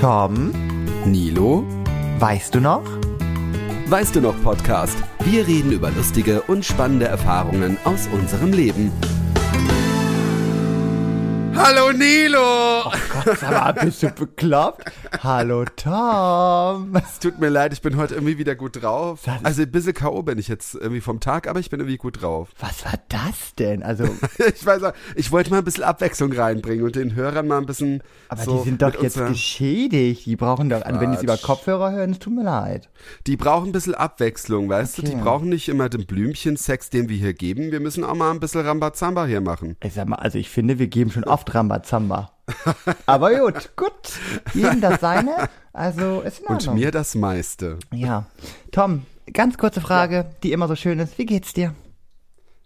Tom, Nilo, weißt du noch? weißt du noch Podcast? Wir reden über lustige und spannende Erfahrungen aus unserem Leben. Hallo Nilo! Oh Gott, mal, bist du bekloppt? Hallo Tom. Es tut mir leid, ich bin heute irgendwie wieder gut drauf. Also ein bisschen K.O. bin ich jetzt irgendwie vom Tag, aber ich bin irgendwie gut drauf. Was war das denn? Also, Ich weiß auch, ich wollte mal ein bisschen Abwechslung reinbringen und den Hörern mal ein bisschen. aber so die sind doch jetzt geschädigt. Die brauchen doch, also wenn die es über Quatsch. Kopfhörer hören, es tut mir leid. Die brauchen ein bisschen Abwechslung, weißt du? Die Okay. brauchen nicht immer den Blümchensex, den wir hier geben. Wir müssen auch mal ein bisschen Rambazamba hier machen. Ich sag mal, also ich finde, wir geben schon oft Rambazamba. Aber gut, gut. Jedem das seine. Also, ist in Und Ordnung. mir das meiste. Ja. Tom, ganz kurze Frage, die immer so schön ist. Wie geht's dir?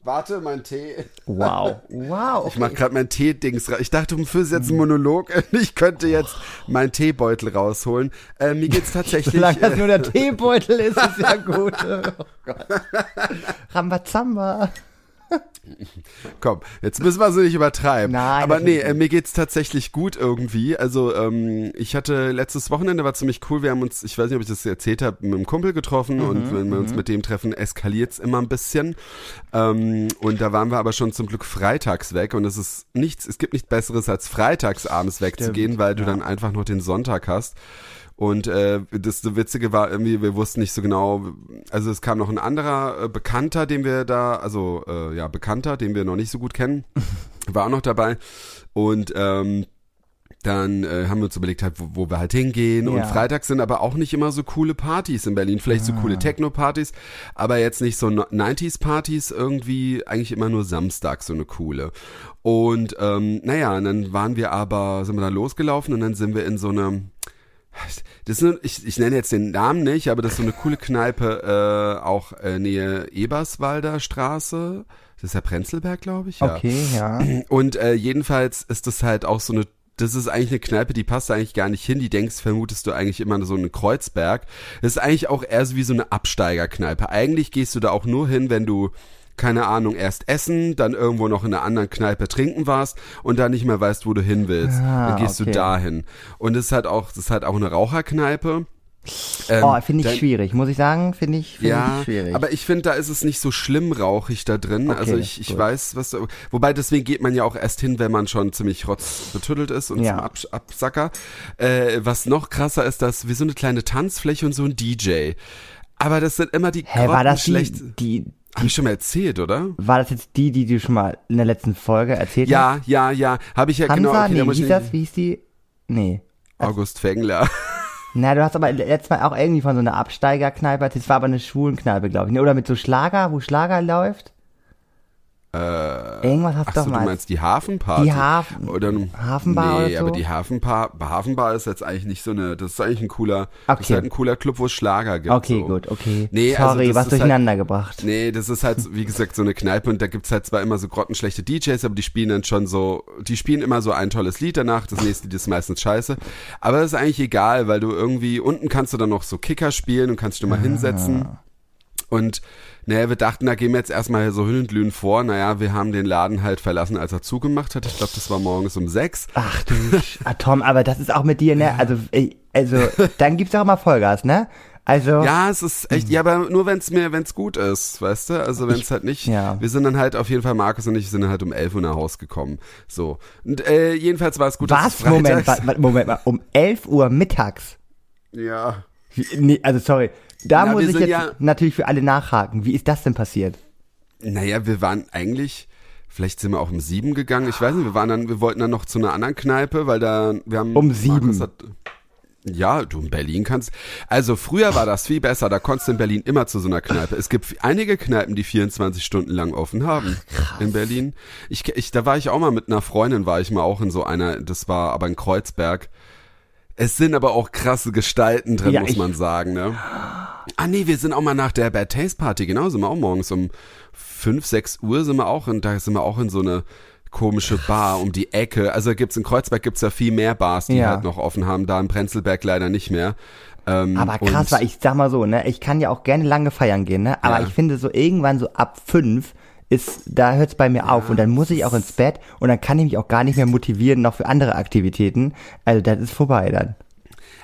Warte, mein Tee. Wow. Wow. Ich mach gerade mein Tee-Dings ra- Ich dachte, du führst jetzt einen Monolog. Ich könnte jetzt meinen Teebeutel rausholen. Äh, mir geht's tatsächlich. Solange das äh, nur der Teebeutel ist, ist ja gut. Oh Gott. Rambazamba. komm, jetzt müssen wir so nicht übertreiben. Nein, Aber nee, äh, mir geht's tatsächlich gut irgendwie. Also ähm, ich hatte letztes Wochenende war ziemlich cool. Wir haben uns, ich weiß nicht, ob ich das erzählt habe, mit einem Kumpel getroffen Mhm, und wenn wir uns mit dem treffen, eskaliert's immer ein bisschen. Ähm, und da waren wir aber schon zum Glück freitags weg und es ist nichts, es gibt nichts Besseres als freitags abends wegzugehen, weil du dann einfach noch den Sonntag hast. Und äh, das Witzige war irgendwie, wir wussten nicht so genau, also es kam noch ein anderer äh, Bekannter, den wir da, also äh, ja, Bekannter, den wir noch nicht so gut kennen, war auch noch dabei. Und ähm, dann äh, haben wir uns überlegt, halt, wo, wo wir halt hingehen. Und Ja. freitags sind aber auch nicht immer so coole Partys in Berlin. Vielleicht so coole Techno-Partys, aber jetzt nicht so no- 90s-Partys irgendwie, eigentlich immer nur Samstag so eine coole. Und ähm, naja, und dann waren wir aber, sind wir dann losgelaufen und dann sind wir in so eine, das ist eine, ich, ich nenne jetzt den Namen nicht, aber das ist so eine coole Kneipe, äh, auch äh, Nähe Eberswalder Straße. Das ist ja Prenzlberg, glaube ich. Ja. Okay, ja. Und äh, jedenfalls ist das halt auch so eine, das ist eigentlich eine Kneipe, die passt da eigentlich gar nicht hin. Die denkst, vermutest du eigentlich immer so einen Kreuzberg. Das ist eigentlich auch eher so wie so eine Absteigerkneipe. Eigentlich gehst du da auch nur hin, wenn du keine Ahnung, erst essen, dann irgendwo noch in einer anderen Kneipe trinken warst und dann nicht mehr weißt, wo du hin willst. Ah, dann gehst okay. du dahin. Und es ist halt auch, das ist halt auch eine Raucherkneipe. Ähm, Oh, finde ich dann- schwierig, muss ich sagen, finde ich, finde ja, ich schwierig. aber ich finde, da ist es nicht so schlimm rauchig da drin. Okay, also ich, ich gut. weiß, was du, wobei deswegen geht man ja auch erst hin, wenn man schon ziemlich rotzbetüttelt ist und Ja. zum Abs Absacker. Äh, was noch krasser ist, dass wie so eine kleine Tanzfläche und so ein DJ. Aber das sind immer die Hä, war das die, grottenschlecht- die, Hab ich schon mal erzählt, oder? war das jetzt die, die du schon mal in der letzten Folge erzählt Ja, ja, ja. Habe ich ja hast? genau. Hansa? okay, da nee, ich hieß nicht- das? Wie hieß die? Nee. August Fengler. Na, du hast aber letztes Mal auch irgendwie von so einer Absteigerkneipe erzählt. Das war aber eine Schwulenkneipe, glaube ich. ne? Oder mit so Schlager, wo Schlager läuft. Äh, Irgendwas hast du doch du mal. meinst die Hafenparty? Die Hafen- oder Hafenbar nee, oder so? aber die Hafenbar, Hafenbar ist jetzt eigentlich nicht so eine, das ist eigentlich ein cooler, das ist Okay. halt ein cooler Club, wo es Schlager gibt. Okay, so. gut, okay. Nee, also Sorry, das was ist halt- durcheinander gebracht. Nee, das ist halt, wie gesagt, so eine Kneipe und da gibt's halt zwar immer so grottenschlechte DJs, aber die spielen dann schon so, die spielen immer so ein tolles Lied danach, das nächste Lied ist meistens scheiße. Aber das ist eigentlich egal, weil du irgendwie, unten kannst du dann noch so Kicker spielen und kannst dich mal hinsetzen. Und naja, wir dachten, da gehen wir jetzt erstmal so Hündlühen vor. Naja, wir haben den Laden halt verlassen, als er zugemacht hat. Ich glaube, das war morgens um sechs. Ach du, Sch- ah, Tom, aber das ist auch mit dir, ne? Also, also, dann gibt's auch immer Vollgas, ne? Also, Ja, es ist echt, ja, aber nur wenn's mir, wenn's gut ist, weißt du? Also wenn's halt nicht, ja. wir sind dann halt auf jeden Fall, Markus und ich sind halt um 11 Uhr nach Hause gekommen. So. Und äh, jedenfalls war es gut, dass es was? Moment, wa- Moment mal, um 11 Uhr mittags. Ja. Nee, also sorry, da Na, muss ich jetzt ja- natürlich für alle nachhaken. Wie ist das denn passiert? Naja, wir waren eigentlich, vielleicht sind wir auch um sieben gegangen. Ich weiß nicht, wir waren dann, wir wollten dann noch zu einer anderen Kneipe, weil da, wir haben. Um sieben? Hat, ja, du in Berlin kannst. Also früher war das viel besser, da konntest du in Berlin immer zu so einer Kneipe. Es gibt einige Kneipen, die 24 Stunden lang offen haben in Berlin. Ich, ich, da war ich auch mal mit einer Freundin, war ich mal auch in so einer, das war aber in Kreuzberg. Es sind aber auch krasse Gestalten drin, Ja, muss man sagen, ne? Ah nee, wir sind auch mal nach der Bad Taste Party, genau, sind wir auch morgens um 5, 6 Uhr sind wir auch und da sind wir auch in so eine komische Bar um die Ecke. Also gibt's in Kreuzberg gibt's ja viel mehr Bars, die Ja. halt noch offen haben, da in Prenzlberg leider nicht mehr. Ähm, Aber krass, weil ich sag mal so, ne, ich kann ja auch gerne lange feiern gehen, ne? Aber Ja. ich finde so irgendwann so ab fünf ist, da hört's bei mir auf und dann muss ich auch ins Bett und dann kann ich mich auch gar nicht mehr motivieren noch für andere Aktivitäten. Also das ist vorbei dann.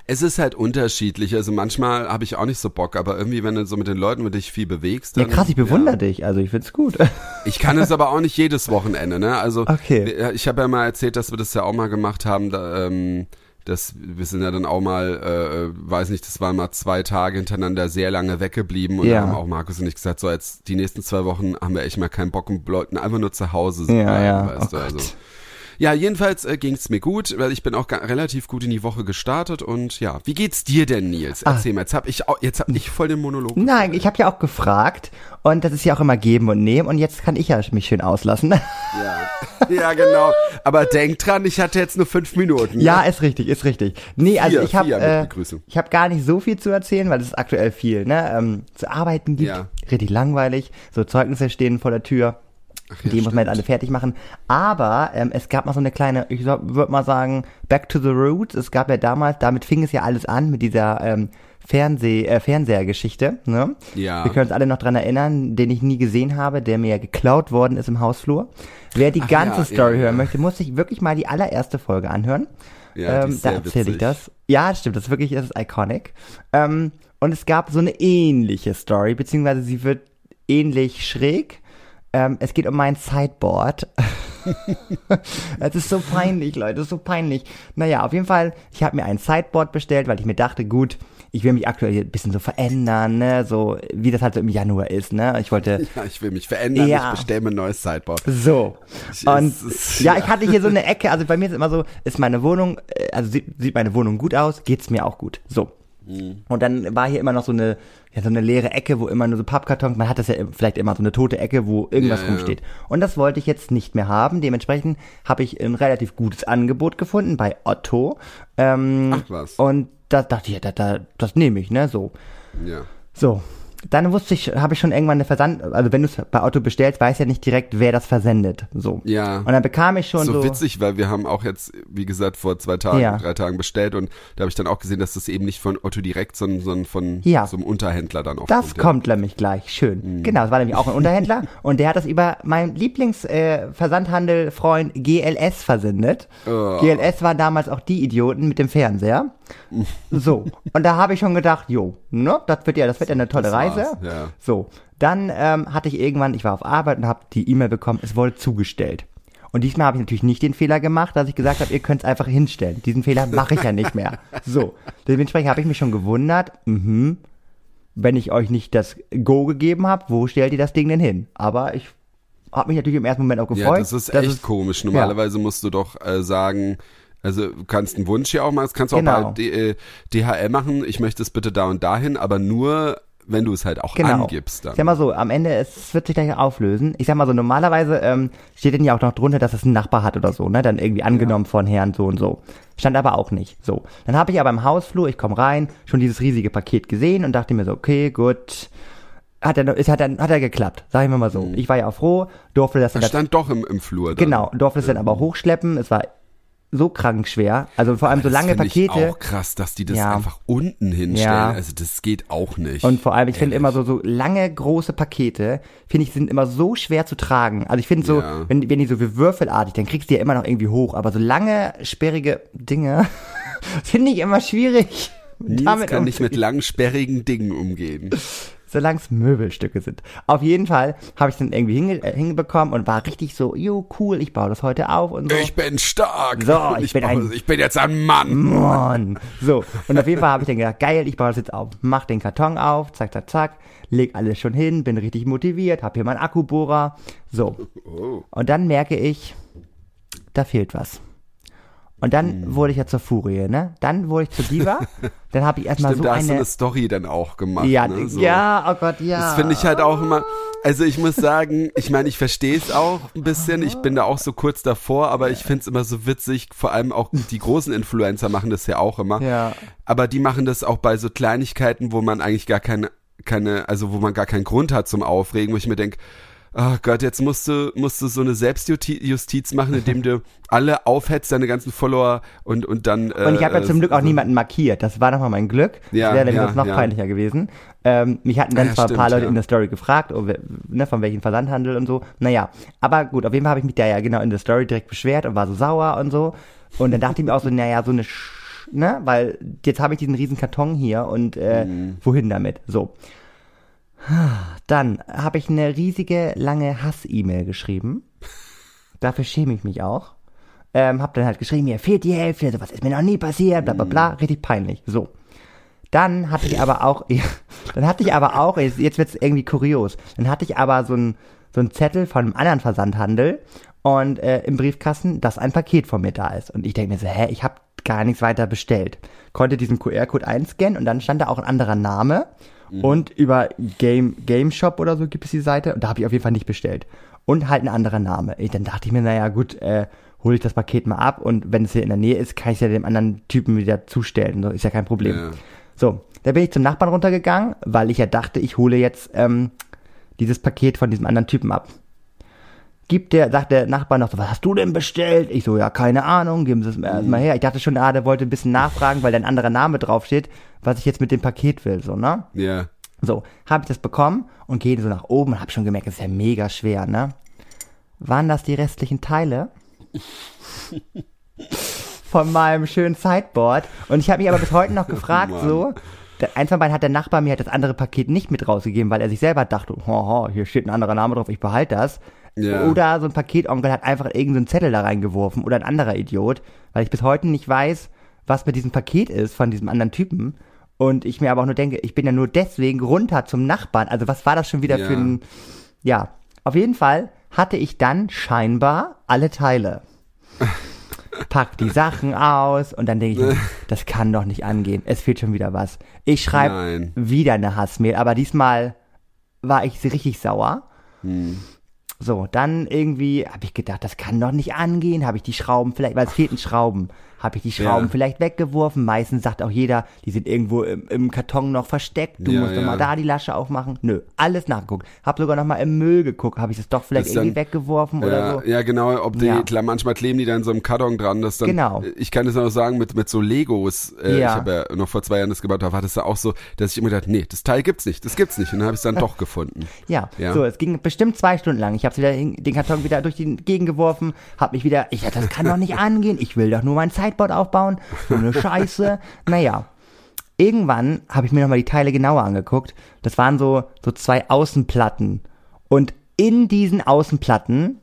Es ist halt unterschiedlich. Also manchmal habe ich auch nicht so Bock, aber irgendwie, wenn du so mit den Leuten mit dich viel bewegst, dann. Ja, krass, ich bewundere dich. Also ich find's gut. Ich kann es aber auch nicht jedes Wochenende, ne? Also Okay. ich habe ja mal erzählt, dass wir das ja auch mal gemacht haben. Da, ähm, das, wir sind ja dann auch mal, äh, weiß nicht, das waren mal zwei Tage hintereinander sehr lange weggeblieben und Ja. da haben auch Markus und ich gesagt, so jetzt die nächsten zwei Wochen haben wir echt mal keinen Bock und wollten einfach nur zu Hause sein, Ja, ja. weißt Oh du, also. Ja, jedenfalls äh, ging es mir gut, weil ich bin auch relativ gut in die Woche gestartet und ja, wie geht's dir denn, Nils? Ah. Erzähl mal, jetzt hab ich auch, jetzt hab ich voll den Monolog. Nein, ich habe ja auch gefragt und das ist ja auch immer geben und nehmen und jetzt kann ich ja mich schön auslassen. Ja. ja, genau. Aber denk dran, ich hatte jetzt nur fünf Minuten. ja, ist richtig, ist richtig. Nee, also Vier, ich habe äh, ich habe gar nicht so viel zu erzählen, weil es ist aktuell viel, ne? Ähm, zu arbeiten gibt, Ja. richtig langweilig, so Zeugnisse stehen vor der Tür. Ja, die muss man jetzt alle fertig machen. Aber ähm, es gab mal so eine kleine, ich würde mal sagen, Back to the Roots. Es gab ja damals, damit fing es ja alles an mit dieser ähm, Fernseh, äh, Fernsehergeschichte. Ne? Ja. Wir können uns alle noch dran erinnern, den ich nie gesehen habe, der mir ja geklaut worden ist im Hausflur. Wer die Ach ganze ja, Story ja, hören möchte, muss sich wirklich mal die allererste Folge anhören. Ja, ähm, da erzähle ich das. Ja, das stimmt, das ist wirklich, das ist iconic. Ähm, und es gab so eine ähnliche Story, beziehungsweise sie wird ähnlich schräg. Ähm, es geht um mein Sideboard. Es ist so peinlich, Leute, ist so peinlich. Naja, auf jeden Fall, ich habe mir ein Sideboard bestellt, weil ich mir dachte, gut, ich will mich aktuell ein bisschen so verändern, ne, so wie das halt so im Januar ist, ne. Ich wollte Ja, ich will mich verändern, Ja. ich bestelle mir ein neues Sideboard. so. Ich- Und es ja, ja. ich hatte hier so eine Ecke, also bei mir ist immer so, ist meine Wohnung, äh, also sieht, sieht meine Wohnung gut aus, geht's mir auch gut. So. Mhm. Und dann war hier immer noch so eine, ja, so eine leere Ecke, wo immer nur so Pappkartons, man hat das ja vielleicht immer so eine tote Ecke, wo irgendwas Ja, ja. rumsteht. Und das wollte ich jetzt nicht mehr haben. Dementsprechend habe ich ein relativ gutes Angebot gefunden bei Otto. Ähm, Ach was. Und da dachte ich, ja, da, da, das nehme ich, ne, so. Ja. So. Dann wusste ich, habe ich schon irgendwann eine Versand, also wenn du es bei Otto bestellst, weiß ja nicht direkt, wer das versendet. So. Ja. Und dann bekam ich schon so, so. witzig, weil wir haben auch jetzt, wie gesagt, vor zwei Tagen, Ja. drei Tagen bestellt und da habe ich dann auch gesehen, dass das eben nicht von Otto direkt, sondern, sondern von Ja. so einem Unterhändler dann auch Das ja. kommt nämlich gleich, schön. Mhm. Genau, es war nämlich auch ein Unterhändler und der hat das über meinen Lieblings-Versandhandel-Freund GLS versendet. Oh. GLS waren damals auch die Idioten mit dem Fernseher. So, und da habe ich schon gedacht, jo, ne, das wird ja, das wird ja eine tolle Reise. Ja. So, dann ähm, hatte ich irgendwann, ich war auf Arbeit und habe die E-Mail bekommen, es wurde zugestellt. Und diesmal habe ich natürlich nicht den Fehler gemacht, dass ich gesagt habe, ihr könnt es einfach hinstellen. Diesen Fehler mache ich ja nicht mehr. So, dementsprechend habe ich mich schon gewundert, mhm, wenn ich euch nicht das Go gegeben habe, wo stellt ihr das Ding denn hin? Aber ich habe mich natürlich im ersten Moment auch gefreut. Ja, das ist echt es- komisch. Normalerweise musst du doch äh, sagen, also du kannst einen Wunsch ja auch machen, das kannst du auch Genau. bei D äh, DHL machen, ich möchte es bitte da und dahin, aber nur, wenn du es halt auch Genau. angibst dann. Ich sag mal so, am Ende, es wird sich gleich auflösen. Ich sag mal so, normalerweise ähm, steht denn ja auch noch drunter, dass es einen Nachbar hat oder so, ne? Dann irgendwie angenommen von Herrn so und so. Stand aber auch nicht. So. Dann habe ich aber im Hausflur, ich komme rein, schon dieses riesige Paket gesehen und dachte mir so, okay, gut. Hat er, ist, hat er, hat er geklappt, sagen wir mal so. Ich war ja auch froh, durfte das dann Das stand doch im, im Flur. Dann. Genau, durfte es dann aber hochschleppen. Es war so krank schwer. Also vor allem so Das lange find Ich Pakete. auch krass, dass die das Ja. einfach unten hinstellen. Ja. Also das geht auch nicht. Und vor allem, ich finde immer so, so lange, große Pakete, finde ich, sind immer so schwer zu tragen. Also ich finde so, Ja. wenn, wenn die so wie würfelartig, dann kriegst du die ja immer noch irgendwie hoch. Aber so lange, sperrige Dinge finde ich immer schwierig. Nils kann nicht mit langen, sperrigen Dingen umgehen. Solange es Möbelstücke sind. Auf jeden Fall habe ich dann irgendwie hinge äh, hingebekommen und war richtig so, jo, cool, ich baue das heute auf und so. Ich bin stark. So, ich ich, bin ein- ich bin jetzt ein Mann. Mann. So, und auf jeden Fall habe ich dann gedacht, geil, ich baue das jetzt auf. Mach den Karton auf, zack, zack, zack, leg alles schon hin, bin richtig motiviert, hab hier meinen Akkubohrer. So. Oh. Und dann merke ich, da fehlt was. Und dann Hm. wurde ich ja zur Furie, ne? Dann wurde ich zur Diva. Dann habe ich erstmal Stimmt, so da hast du eine. eine Story dann auch gemacht. ja, ne? so. ja, oh Gott, ja. Das finde ich halt auch immer, also ich muss sagen, ich meine, ich verstehe es auch ein bisschen, ich bin da auch so kurz davor, aber ich finde es immer so witzig, vor allem auch die großen Influencer machen das ja auch immer. Ja. Aber die machen das auch bei so Kleinigkeiten, wo man eigentlich gar keine, keine, also wo man gar keinen Grund hat zum Aufregen, wo ich mir denke, Oh Gott, jetzt musst du, musst du so eine Selbstjustiz machen, indem du alle aufhetzt, deine ganzen Follower und, und dann. Und ich habe ja äh, zum Glück auch also- niemanden markiert. Das war nochmal mein Glück. Ja, das wäre nämlich ja, noch ja. peinlicher gewesen. Ähm, mich hatten dann ja, zwar ein paar stimmt, Leute in der Story gefragt, wer- ne, von welchem Versandhandel und so. Naja, aber gut, auf jeden Fall habe ich mich da ja genau in der Story direkt beschwert und war so sauer und so. Und dann dachte ich mir auch so, naja, so eine Sch ne? Weil jetzt habe ich diesen riesen Karton hier und äh, wohin damit? So. Dann habe ich eine riesige, lange Hass-E-Mail geschrieben. Dafür schäme ich mich auch. Ähm, hab dann halt geschrieben, mir fehlt die Hälfte, sowas ist mir noch nie passiert, bla bla bla, richtig peinlich. So. Dann hatte ich aber auch, dann hatte ich aber auch, jetzt wird's irgendwie kurios, dann hatte ich aber so ein so Zettel von einem anderen Versandhandel und äh, im Briefkasten, dass ein Paket von mir da ist. Und ich denke mir so, hä, ich habe gar nichts weiter bestellt. Konnte diesen QR-Code einscannen und dann stand da auch ein anderer Name und über Game Game Shop oder so gibt es die Seite und da habe ich auf jeden Fall nicht bestellt. Und halt ein anderer Name. Ich, dann dachte ich mir, naja gut, äh, hole ich das Paket mal ab und wenn es hier in der Nähe ist, kann ich es ja dem anderen Typen wieder zustellen. So, ist ja kein Problem. Ja. So, da bin ich zum Nachbarn runtergegangen, weil ich ja dachte, ich hole jetzt ähm, dieses Paket von diesem anderen Typen ab. Gibt der, sagt der Nachbar noch so, was hast du denn bestellt? Ich so, ja, keine Ahnung, geben Sie es mir erstmal her. Ich dachte schon, ah, der wollte ein bisschen nachfragen, weil da ein anderer Name draufsteht, was ich jetzt mit dem Paket will, so, ne? Ja. So, habe ich das bekommen und gehe so nach oben und habe schon gemerkt, das ist ja mega schwer, ne? Waren das die restlichen Teile? Von meinem schönen Sideboard. Und ich habe mich aber bis heute noch gefragt, Mann. so, der, eins von beiden hat der Nachbar mir halt das andere Paket nicht mit rausgegeben, weil er sich selber dachte, hoho, hier steht ein anderer Name drauf, ich behalte das. Ja. Oder so ein Paketonkel hat einfach irgendeinen Zettel da reingeworfen oder ein anderer Idiot, weil ich bis heute nicht weiß, was mit diesem Paket ist von diesem anderen Typen. Und ich mir aber auch nur denke, ich bin ja nur deswegen runter zum Nachbarn. Also was war das schon wieder Ja. für ein... Ja, auf jeden Fall hatte ich dann scheinbar alle Teile. Pack die Sachen aus und dann denke ich, mir, das kann doch nicht angehen. Es fehlt schon wieder was. Ich schreibe wieder eine Hassmail, aber diesmal war ich richtig sauer. Hm. So, dann irgendwie habe ich gedacht, das kann doch nicht angehen. Habe ich die Schrauben vielleicht, weil es fehlten Schrauben, habe ich die Schrauben Ja. vielleicht weggeworfen. Meistens sagt auch jeder, die sind irgendwo im, im Karton noch versteckt. Du Ja, musst doch ja. mal da die Lasche aufmachen. Nö, alles nachgeguckt. Hab sogar noch mal im Müll geguckt. Habe ich es doch vielleicht Ist irgendwie dann- weggeworfen oder Ja, so. ja, genau, ob die, klar, manchmal kleben die dann so im Karton dran, das dann, Genau. ich kann das noch sagen, mit, mit so Legos, äh, ich habe ja noch vor zwei Jahren das gebaut, da war das ja auch so, dass ich immer gedacht, nee, das Teil gibt's nicht, das gibt's nicht, und dann habe ich es dann doch gefunden. Ja. Ja. so, es ging bestimmt zwei Stunden lang. Ich habe den Karton wieder durch die Gegend geworfen, habe mich wieder, ich dachte, das kann doch nicht angehen. Ich will doch nur mein Sideboard aufbauen. So eine Scheiße. Naja. Irgendwann habe ich mir nochmal die Teile genauer angeguckt. Das waren so, so zwei Außenplatten. Und in diesen Außenplatten,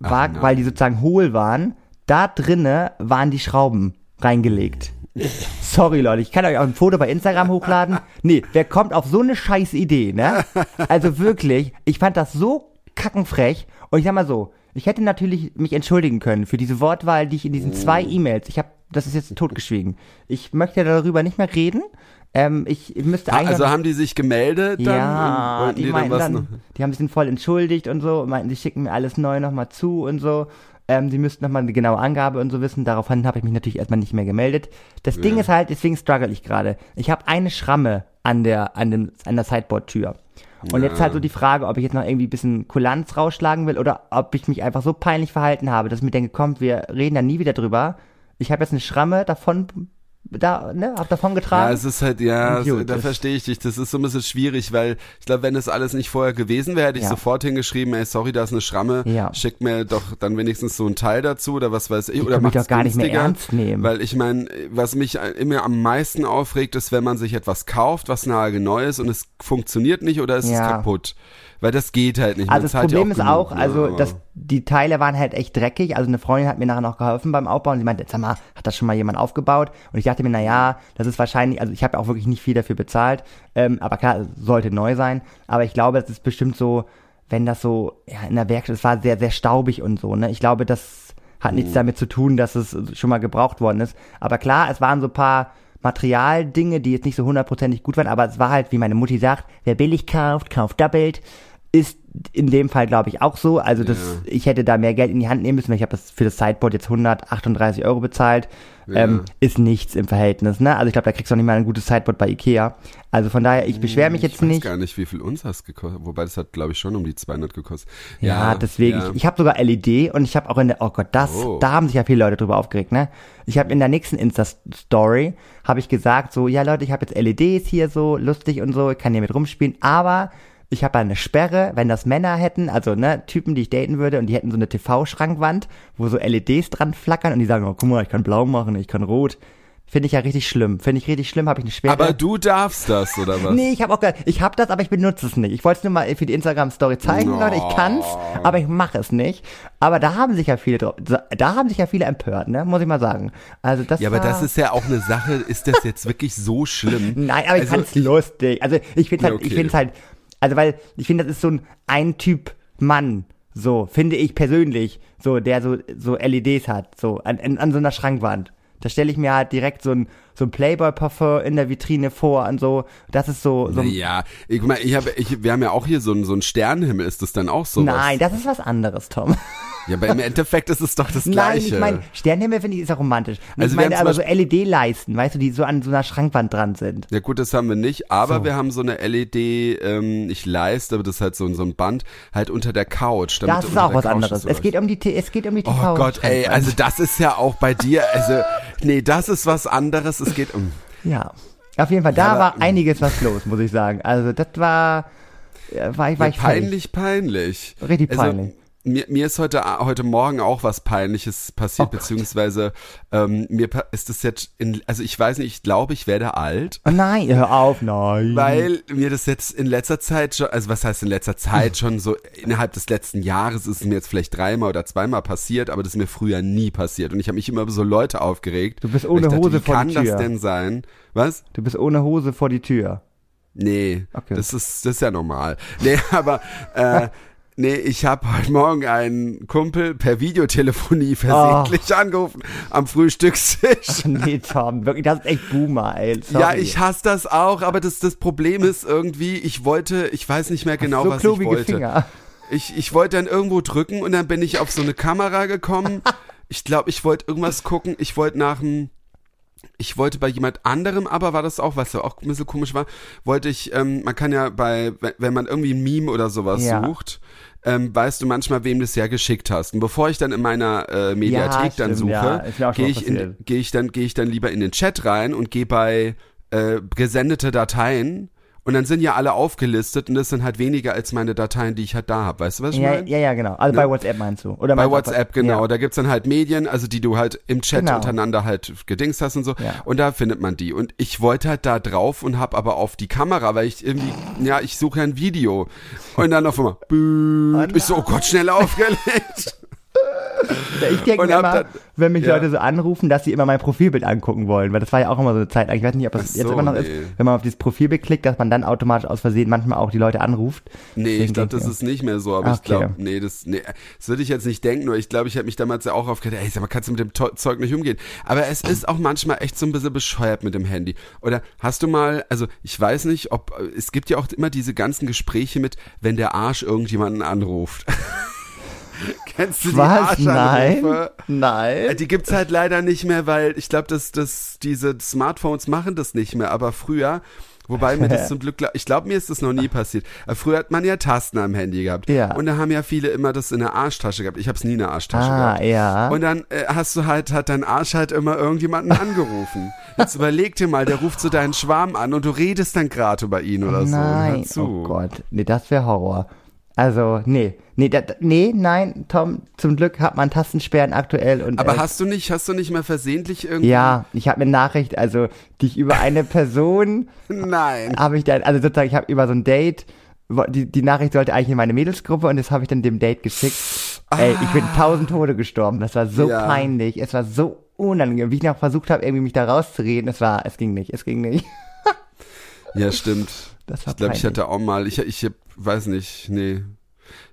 war, nein. weil die sozusagen hohl waren, da drinne waren die Schrauben reingelegt. Sorry, Leute, ich kann euch auch ein Foto bei Instagram hochladen. Nee, wer kommt auf so eine scheiß Idee, ne? Also wirklich, ich fand das so kackenfrech. Und ich sag mal so, ich hätte natürlich mich entschuldigen können für diese Wortwahl, die ich in diesen zwei E-Mails, ich habe, das ist jetzt totgeschwiegen. Ich möchte darüber nicht mehr reden. Ähm, ich müsste eigentlich. Also haben die sich gemeldet dann? Ja, und, die, dann meinten dann, noch? die haben sich dann voll entschuldigt und so, meinten, die schicken mir alles neu nochmal zu und so. Ähm, sie müssten nochmal eine genaue Angabe und so wissen. Daraufhin habe ich mich natürlich erstmal nicht mehr gemeldet. Das Ding ist halt, deswegen struggle ich gerade. Ich habe eine Schramme an der, an dem, an der Sideboard-Tür. Und jetzt halt so die Frage, ob ich jetzt noch irgendwie ein bisschen Kulanz rausschlagen will oder ob ich mich einfach so peinlich verhalten habe, dass ich mir denke, komm, wir reden da nie wieder drüber. Ich habe jetzt eine Schramme davon, da, ne, hab davon getragen. Ja, es ist halt, ja, so, da verstehe ich dich. Das ist so ein bisschen schwierig, weil ich glaube, wenn das alles nicht vorher gewesen wäre, hätte ich Ja. sofort hingeschrieben, ey, sorry, da ist eine Schramme, Ja. schickt mir doch dann wenigstens so ein Teil dazu oder was weiß ich. Ich oder macht's doch gar nicht mehr ernst nehmen. Weil ich meine, was mich immer am meisten aufregt, ist, wenn man sich etwas kauft, was nagelneu ist und es funktioniert nicht oder es ist Ja. kaputt. Weil das geht halt nicht. Man Also das zahlt ja Problem ist genug, auch, ne, also dass die Teile waren halt echt dreckig. Also eine Freundin hat mir nachher noch geholfen beim Aufbauen. Sie meinte, sag mal, hat das schon mal jemand aufgebaut? Und ich dachte mir, na ja, das ist wahrscheinlich, also ich habe auch wirklich nicht viel dafür bezahlt. Ähm, aber klar, es sollte neu sein. Aber ich glaube, das ist bestimmt so, wenn das so, ja, in der Werkstatt, es war sehr, sehr staubig und so, ne? Ich glaube, das hat nichts damit zu tun, dass es schon mal gebraucht worden ist. Aber klar, es waren so ein paar Materialdinge, die jetzt nicht so hundertprozentig gut waren, aber es war halt, wie meine Mutti sagt, wer billig kauft, kauft doppelt. Ist in dem Fall, glaube ich, auch so. Also das, Ja. ich hätte da mehr Geld in die Hand nehmen müssen, weil ich habe das für das Sideboard jetzt 138 Euro bezahlt. Ähm, ist nichts im Verhältnis, ne? Also ich glaube, da kriegst du auch nicht mal ein gutes Sideboard bei Ikea. Also von daher, ich beschwere mich ich jetzt weiß nicht. gar nicht, wie viel uns das gekostet, wobei das hat, glaube ich, schon um die 200 gekostet. Ja, deswegen. ja. Ich, ich habe sogar LED und ich habe auch in der, oh Gott, das, Oh. da haben sich ja viele Leute drüber aufgeregt, ne? Ich habe in der nächsten Insta-Story, habe ich gesagt, so, ja Leute, ich habe jetzt LEDs hier so, lustig und so, ich kann hier mit rumspielen, aber ich habe eine Sperre, wenn das Männer hätten, also ne, Typen, die ich daten würde und die hätten so eine TV-Schrankwand, wo so LEDs dran flackern und die sagen, oh guck mal, ich kann blau machen, ich kann rot. Finde ich ja richtig schlimm. Finde ich richtig schlimm, habe ich eine Schwere. Aber du darfst das, oder was? Nee, ich habe auch gar, ich habe das, aber ich benutze es nicht. Ich wollte es nur mal für die Instagram-Story zeigen, No. Leute. Ich kann's, aber ich mache es nicht. Aber da haben sich ja viele da haben sich ja viele empört, ne? Muss ich mal sagen. Also das Ja, aber das ist ja auch eine Sache, ist das jetzt wirklich so schlimm? Nein, aber ich Also, fand's lustig. Also ich finde halt, ich okay. finde es halt, also weil ich finde, das ist so ein ein Typ Mann, so finde ich persönlich, so der so so LEDs hat, so an, an, so einer Schrankwand. Da stelle ich mir halt direkt so ein so ein Playboy-Parfum in der Vitrine vor und so. Das ist so so. Ja, ich meine, ich hab, ich, wir haben ja auch hier so einen so einen Sternenhimmel, ist das dann auch so? Nein, das ist was anderes, Tom. Ja, aber im Endeffekt ist es doch das Nein, Gleiche. ich meine, Sternenhimmel finde ich ist ja romantisch. Und Also ich wir meine aber so LED-Leisten, weißt du, die so an so einer Schrankwand dran sind. Ja gut, das haben wir nicht, aber So. wir haben so eine LED, ähm, nicht Leiste, aber das ist halt so, so ein Band, halt unter der Couch. Das ist auch was Couch anderes. Es geht um die, es geht um die Oh TV. Gott, ey, also das ist ja auch bei dir, also, nee, das ist was anderes, es geht um, Ja. Auf jeden Fall, da aber- war einiges was los, muss ich sagen. Also das war, äh, war ich, war ja, ich fertig. peinlich, peinlich. Richtig Also, peinlich. Mir, mir ist heute, heute Morgen auch was Peinliches passiert, Oh beziehungsweise ähm, mir ist das jetzt, in, also ich weiß nicht, ich glaube, ich werde alt. Oh nein, hör auf, nein. Weil mir das jetzt in letzter Zeit schon, also was heißt in letzter Zeit schon so innerhalb des letzten Jahres ist es mir jetzt vielleicht dreimal oder zweimal passiert, aber das ist mir früher nie passiert und ich habe mich immer über so Leute aufgeregt. Du bist ohne dachte, Hose wie vor kann die Tür. das denn sein? Was? Du bist ohne Hose vor die Tür. Nee, Okay. das ist das ist ja normal. Nee, aber äh, Nee, ich habe heute Morgen einen Kumpel per Videotelefonie versehentlich angerufen am Frühstückstisch. Nee, Tom, wirklich, das ist echt Boomer, ey. Sorry. Ja, ich hasse das auch, aber das, das Problem ist irgendwie, ich wollte, ich weiß nicht mehr genau, so was ich wollte. Finger. Ich, ich wollte dann irgendwo drücken und dann bin ich auf so eine Kamera gekommen. Ich glaube, ich wollte irgendwas gucken. Ich wollte nach dem, ich wollte bei jemand anderem, aber war das auch, was ja auch ein bisschen komisch war, wollte ich, ähm, man kann ja bei, wenn- man irgendwie ein Meme oder sowas Ja. sucht, ähm, weißt du manchmal, wem du es ja geschickt hast. Und bevor ich dann in meiner äh, Mediathek Ja, dann stimmt, ja. suche, schon gehe ich, in- gehe ich dann, gehe ich dann lieber in den Chat rein und gehe bei äh, gesendete Dateien und dann sind ja alle aufgelistet und das sind halt weniger als meine Dateien, die ich halt da habe. Weißt du, was ich Ja, meine? ja, ja, genau. Also bei WhatsApp meinst du? Oder Bei du auch WhatsApp, genau. Ja. Da gibt's dann halt Medien, also die du halt im Chat Genau. untereinander halt gedingst hast und so. Ja. Und da findet man die. Und ich wollte halt da drauf und hab aber auf die Kamera, weil ich irgendwie, ja, ich suche ein Video. Und dann auf einmal, büht. Ich so, oh Gott, schnell aufgelegt. Ich denke immer, dann- wenn mich ja. Leute so anrufen, dass sie immer mein Profilbild angucken wollen, weil das war ja auch immer so eine Zeit. Ich weiß nicht, ob das Ach jetzt so, immer noch nee. ist, wenn man auf dieses Profilbild klickt, dass man dann automatisch aus Versehen manchmal auch die Leute anruft. Nee, Deswegen ich glaube, das ist nicht mehr so, aber ich Okay. glaube, nee, das, nee, das würde ich jetzt nicht denken, nur ich glaube, ich hätte mich damals ja auch aufgeregt, ey, sag mal, kannst du mit dem To- Zeug nicht umgehen? Aber es ist auch manchmal echt so ein bisschen bescheuert mit dem Handy. Oder hast du mal, also ich weiß nicht, ob, es gibt ja auch immer diese ganzen Gespräche mit, wenn der Arsch irgendjemanden anruft. Kennst du die Was? Nein. Arschanrufe? Äh, Nein. Die gibt's halt leider nicht mehr, weil ich glaube, dass, dass diese Smartphones machen das nicht mehr, aber früher, wobei mir das zum Glück, ich glaube, mir ist das noch nie passiert. Aber früher hat man ja Tasten am Handy gehabt. Ja. Und da haben ja viele immer das in der Arschtasche gehabt. Ich habe es nie in der Arschtasche Ah, gehabt. ja. Und dann äh, hast du halt, hat dein Arsch halt immer irgendjemanden angerufen. Jetzt überleg dir mal, der ruft so deinen Schwarm an und du redest dann gerade über ihn oder so. Hör Nein, oh Gott, nee, das wäre Horror. Also, nee, nee, da, nee, nein, Tom, zum Glück hat man Tastensperren aktuell und Aber äh, hast du nicht, hast du nicht mehr versehentlich irgendwie? ja, ich habe eine Nachricht, also die ich über eine Person Nein. habe ich dann, also sozusagen, ich habe über so ein Date, die, die Nachricht sollte eigentlich in meine Mädelsgruppe und das habe ich dann dem Date geschickt. Ey, ich bin tausend Tode gestorben. Das war so Ah. Ja. peinlich. Es war so unangenehm. Wie ich noch versucht habe, irgendwie mich da rauszureden, es war, es ging nicht, es ging nicht. Ja, stimmt. Das war Ich glaube, ich hatte auch mal, ich, ich hab- weiß nicht, nee.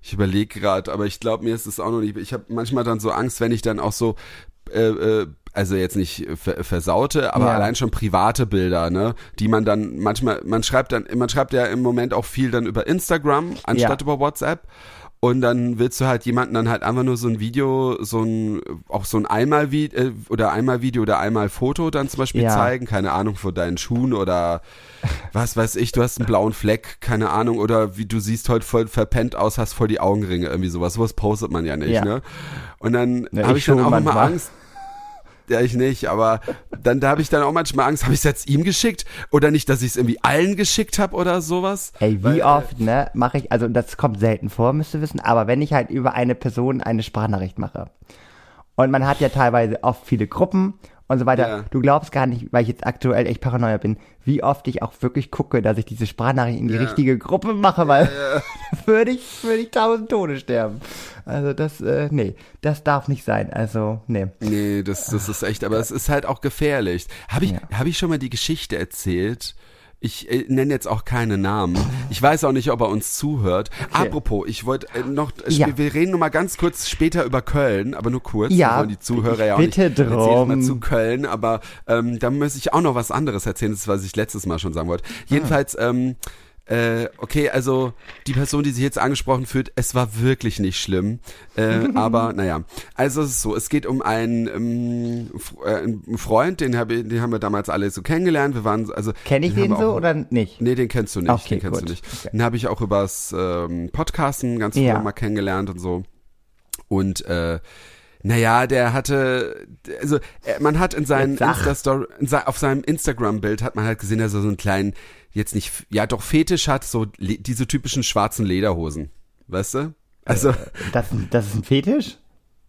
Ich überlege gerade, aber ich glaube, mir ist es auch noch nicht. Ich habe manchmal dann so Angst, wenn ich dann auch so, äh, äh, also jetzt nicht ver versaute, aber Ja. allein schon private Bilder, ne, die man dann manchmal, man schreibt dann, man schreibt ja im Moment auch viel dann über Instagram anstatt Ja. über WhatsApp. Und dann willst du halt jemanden dann halt einfach nur so ein Video, so ein, auch so ein einmal Video äh, oder einmal Video oder einmal Foto dann zum Beispiel Ja. zeigen, keine Ahnung, von deinen Schuhen oder was weiß ich, du hast einen blauen Fleck, keine Ahnung, oder wie du siehst heute voll verpennt aus, hast voll die Augenringe, irgendwie sowas. Sowas postet man ja nicht, Ja. ne? Und dann Ja, habe ich ich dann schon auch immer. Angst. Ja, ich nicht, aber dann da habe ich dann auch manchmal Angst, habe ich es jetzt ihm geschickt oder nicht, dass ich es irgendwie allen geschickt habe oder sowas? Ey, wie Weil, äh, oft, ne, mache ich, also das kommt selten vor, müsst ihr wissen, aber wenn ich halt über eine Person eine Sprachnachricht mache und man hat ja teilweise oft viele Gruppen und so weiter. Ja. Du glaubst gar nicht, weil ich jetzt aktuell echt paranoia bin, wie oft ich auch wirklich gucke, dass ich diese Sprachnachricht in die Ja. richtige Gruppe mache, weil würde ich, würde ich tausend Tode sterben. Also das, äh, nee, das darf nicht sein. Also, nee. Nee, das, das ist echt, aber es ist halt auch gefährlich. Habe ich, Ja. hab ich schon mal die Geschichte erzählt? Ich äh, nenne jetzt auch keine Namen. Ich weiß auch nicht, ob er uns zuhört. Apropos, ich wollte äh, noch, äh, Ja. wir reden noch mal ganz kurz später über Köln, aber nur kurz. Ja, wollen die Zuhörer ja auch bitte nicht drum. mal zu Köln, aber ähm, da muss ich auch noch was anderes erzählen, das ist, was ich letztes Mal schon sagen wollte. Jedenfalls, ähm, äh, okay, also die Person, die sich jetzt angesprochen fühlt, es war wirklich nicht schlimm. Äh, aber naja, also es ist so, es geht um einen, ähm, äh, einen Freund, den, hab ich, den haben wir damals alle so kennengelernt. Wir waren also. Kenne ich den wir so auch- oder nicht? Nee, den kennst du nicht. Okay, den kennst gut. du nicht. Okay. Den habe ich auch übers ähm, Podcasten ganz früher Ja. mal kennengelernt und so. Und äh, naja, der hatte, also äh, man hat in seinen sag. Insta-Story, auf seinem Instagram-Bild hat man halt gesehen, dass er so einen kleinen, jetzt nicht, ja doch Fetisch hat, so diese typischen schwarzen Lederhosen. Weißt du? Also, Das, das ist ein Fetisch?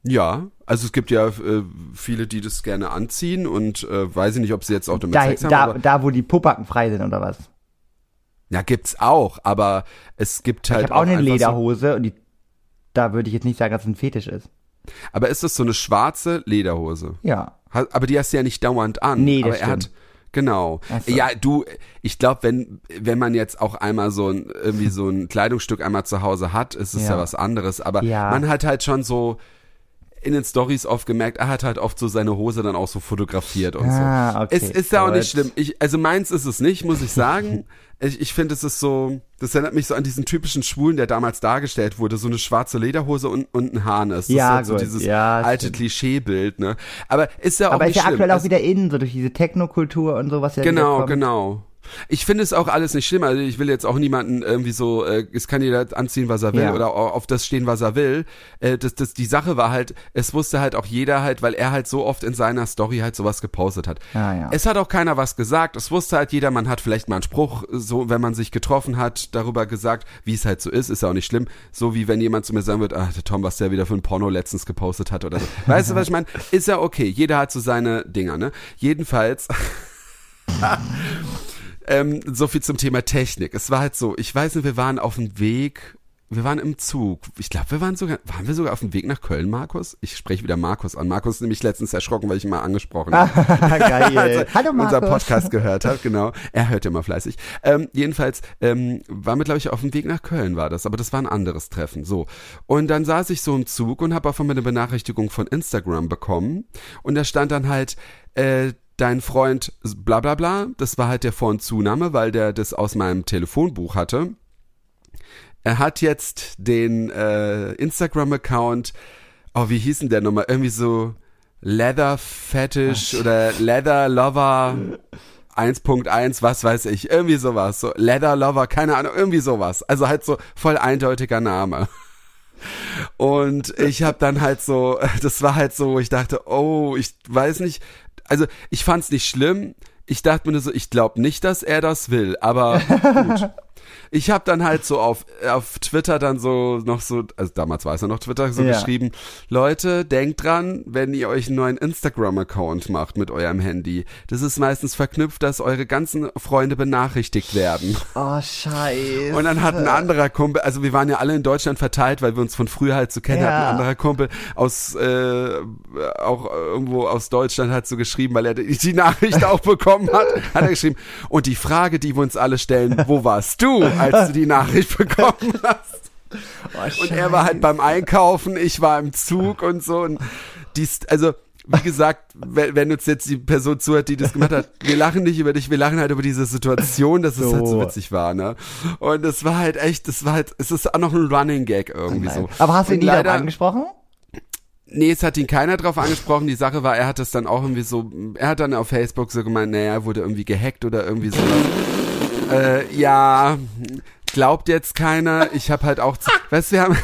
ja, also es gibt ja äh, viele, die das gerne anziehen und äh, weiß ich nicht, ob sie jetzt auch damit Da, Sex haben, da, da, wo die Pupacken frei sind, oder was? ja, gibt's auch, aber es gibt halt ich habe auch eine einfach so- Lederhose und die, da würde ich jetzt nicht sagen, dass es ein Fetisch ist. Aber ist das so eine schwarze Lederhose? Ja. Aber die hast du ja nicht dauernd an. Nee, das aber er hat stimmt. genau. Ach so. Ja, du, ich glaube, wenn wenn man jetzt auch einmal so ein irgendwie so ein Kleidungsstück einmal zu Hause hat, ist es ja, Ja. was anderes. Aber Ja. man hat halt schon so in den Stories oft gemerkt, er hat halt oft so seine Hose dann auch so fotografiert und Ah, so. okay, es ist ja auch nicht schlimm. Ich, also meins ist es nicht, muss ich sagen. ich ich finde, es ist so, das erinnert mich so an diesen typischen Schwulen, der damals dargestellt wurde, so eine schwarze Lederhose und, und ein Harness. Das Ja, ist halt so dieses Ja, alte stimmt. Klischeebild, ne? Aber ist ja auch Aber nicht ist ja schlimm. aktuell auch Es- wieder innen, so durch diese Technokultur und sowas. Ja Genau, genau. Ich finde es auch alles nicht schlimm. Also ich will jetzt auch niemanden irgendwie so, äh, es kann jeder anziehen, was er will Ja. oder au- auf das stehen, was er will. Äh, das, das, die Sache war halt, es wusste halt auch jeder halt, weil er halt so oft in seiner Story halt sowas gepostet hat. Ah, ja. Es hat auch keiner was gesagt. Es wusste halt jeder, man hat vielleicht mal einen Spruch, so wenn man sich getroffen hat, darüber gesagt, wie es halt so ist, ist ja auch nicht schlimm. So wie wenn jemand zu mir sagen wird, ach, der Tom, was der wieder für ein Porno letztens gepostet hat oder so. Weißt du, was ich meine? Ist ja okay. Jeder hat so seine Dinger, ne? Jedenfalls. ähm, so viel zum Thema Technik. Es war halt so, ich weiß nicht, wir waren auf dem Weg, wir waren im Zug. Ich glaube, wir waren sogar, waren wir sogar auf dem Weg nach Köln, Markus? Ich spreche wieder Markus an. Markus ist nämlich letztens erschrocken, weil ich ihn mal angesprochen habe. Geil. Also, Hallo Markus. unser Podcast gehört hat, genau. Er hört ja immer fleißig. Ähm, jedenfalls ähm, waren wir, glaube ich, auf dem Weg nach Köln war das, aber das war ein anderes Treffen. So. Und dann saß ich so im Zug und habe auf einmal eine Benachrichtigung von Instagram bekommen. Und da stand dann halt, äh, dein Freund bla bla bla, das war halt der Vor- und Zunahme, weil der das aus meinem Telefonbuch hatte. Er hat jetzt den äh, Instagram-Account, oh, wie hieß denn der nochmal? Irgendwie so Leather Fetish oder Leather Lover 1.1, was weiß ich, irgendwie sowas. So Leather Lover, keine Ahnung, irgendwie sowas. Also halt so voll eindeutiger Name. Und ich habe dann halt so, das war halt so, ich dachte, oh, ich weiß nicht, also ich fand's nicht schlimm. Ich dachte mir nur so, ich glaube nicht, dass er das will, aber gut. Ich habe dann halt so auf, auf Twitter dann so noch so, also damals war es ja noch Twitter, so Ja. geschrieben, Leute, denkt dran, wenn ihr euch einen neuen Instagram-Account macht mit eurem Handy, das ist meistens verknüpft, dass eure ganzen Freunde benachrichtigt werden. Oh, scheiße. Und dann hat ein anderer Kumpel, also wir waren ja alle in Deutschland verteilt, weil wir uns von früher halt so kennen, Ja. hat ein anderer Kumpel aus, äh, auch irgendwo aus Deutschland hat so geschrieben, weil er die die Nachricht auch bekommen hat, hat er geschrieben, und die Frage, die wir uns alle stellen, wo warst du, als du die Nachricht bekommen hast? oh, Und er war halt beim Einkaufen, ich war im Zug und so. Und dies, also, wie gesagt, wenn, wenn uns jetzt die Person zuhört, die das gemacht hat, wir lachen nicht über dich, wir lachen halt über diese Situation, dass es halt so So. witzig war, ne? Und es war halt echt, das war halt, es ist auch noch ein Running Gag irgendwie so. Aber hast du ihn nie darauf angesprochen? Nee, es hat ihn keiner drauf angesprochen. Die Sache war, er hat es dann auch irgendwie so, er hat dann auf Facebook so gemeint, naja, er wurde irgendwie gehackt oder irgendwie sowas. Äh, ja, glaubt jetzt keiner. Ich habe halt auch, weißt du, wir haben,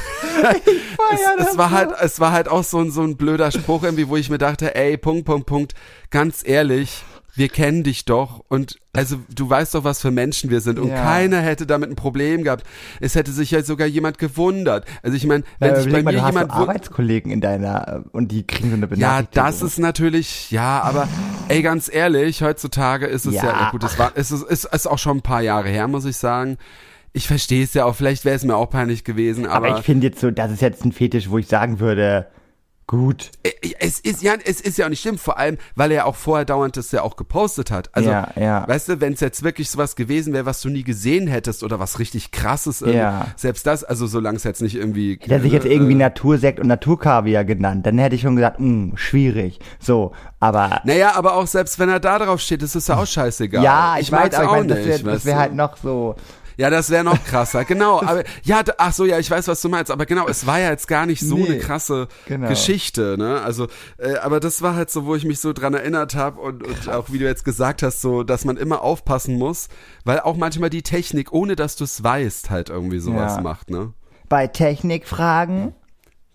es, es war halt, es war halt auch so ein, so ein blöder Spruch irgendwie, wo ich mir dachte, ey, Punkt, Punkt, Punkt, ganz ehrlich, wir kennen dich doch und also du weißt doch, was für Menschen wir sind und Ja. keiner hätte damit ein Problem gehabt. Es hätte sich ja sogar jemand gewundert. Also ich meine, wenn Äh, sich bei mal, mir du hast jemand so wund- Arbeitskollegen in deiner äh, und die kriegen so eine Ja, Benachrichtigung. das ist natürlich, ja, aber ey, ganz ehrlich, heutzutage ist es ja, Ja. ja, gut, es war, es ist, es ist auch schon ein paar Jahre her, muss ich sagen. Ich verstehe es ja auch, vielleicht wäre es mir auch peinlich gewesen, aber, aber ich finde jetzt so, das ist jetzt ein Fetisch, wo ich sagen würde, gut. äh, es ist ja, es ist ja auch nicht schlimm, vor allem, weil er auch vorher dauernd das ja auch gepostet hat. Also, Ja, ja. weißt du, wenn es jetzt wirklich sowas gewesen wäre, was du nie gesehen hättest oder was richtig krasses, irgendwie, Ja. selbst das, also solange es jetzt nicht irgendwie. Hätte er sich jetzt äh, irgendwie Natursekt und Naturkaviar genannt, dann hätte ich schon gesagt, mh, schwierig. So, aber Naja, aber auch selbst wenn er da drauf steht, ist es ja auch scheißegal. ja, ich, weiß, mag's aber ich auch meine, das wäre wär halt noch so. Ja, das wäre noch krasser, genau. Aber ja, ach so, ja, ich weiß, was du meinst. Aber genau, es war ja jetzt gar nicht so Nee, eine krasse genau. Geschichte, ne? Also, äh, aber das war halt so, wo ich mich so dran erinnert habe und, und auch wie du jetzt gesagt hast, so, dass man immer aufpassen muss, weil auch manchmal die Technik, ohne dass du es weißt, halt irgendwie sowas Ja. macht, ne? Bei Technikfragen.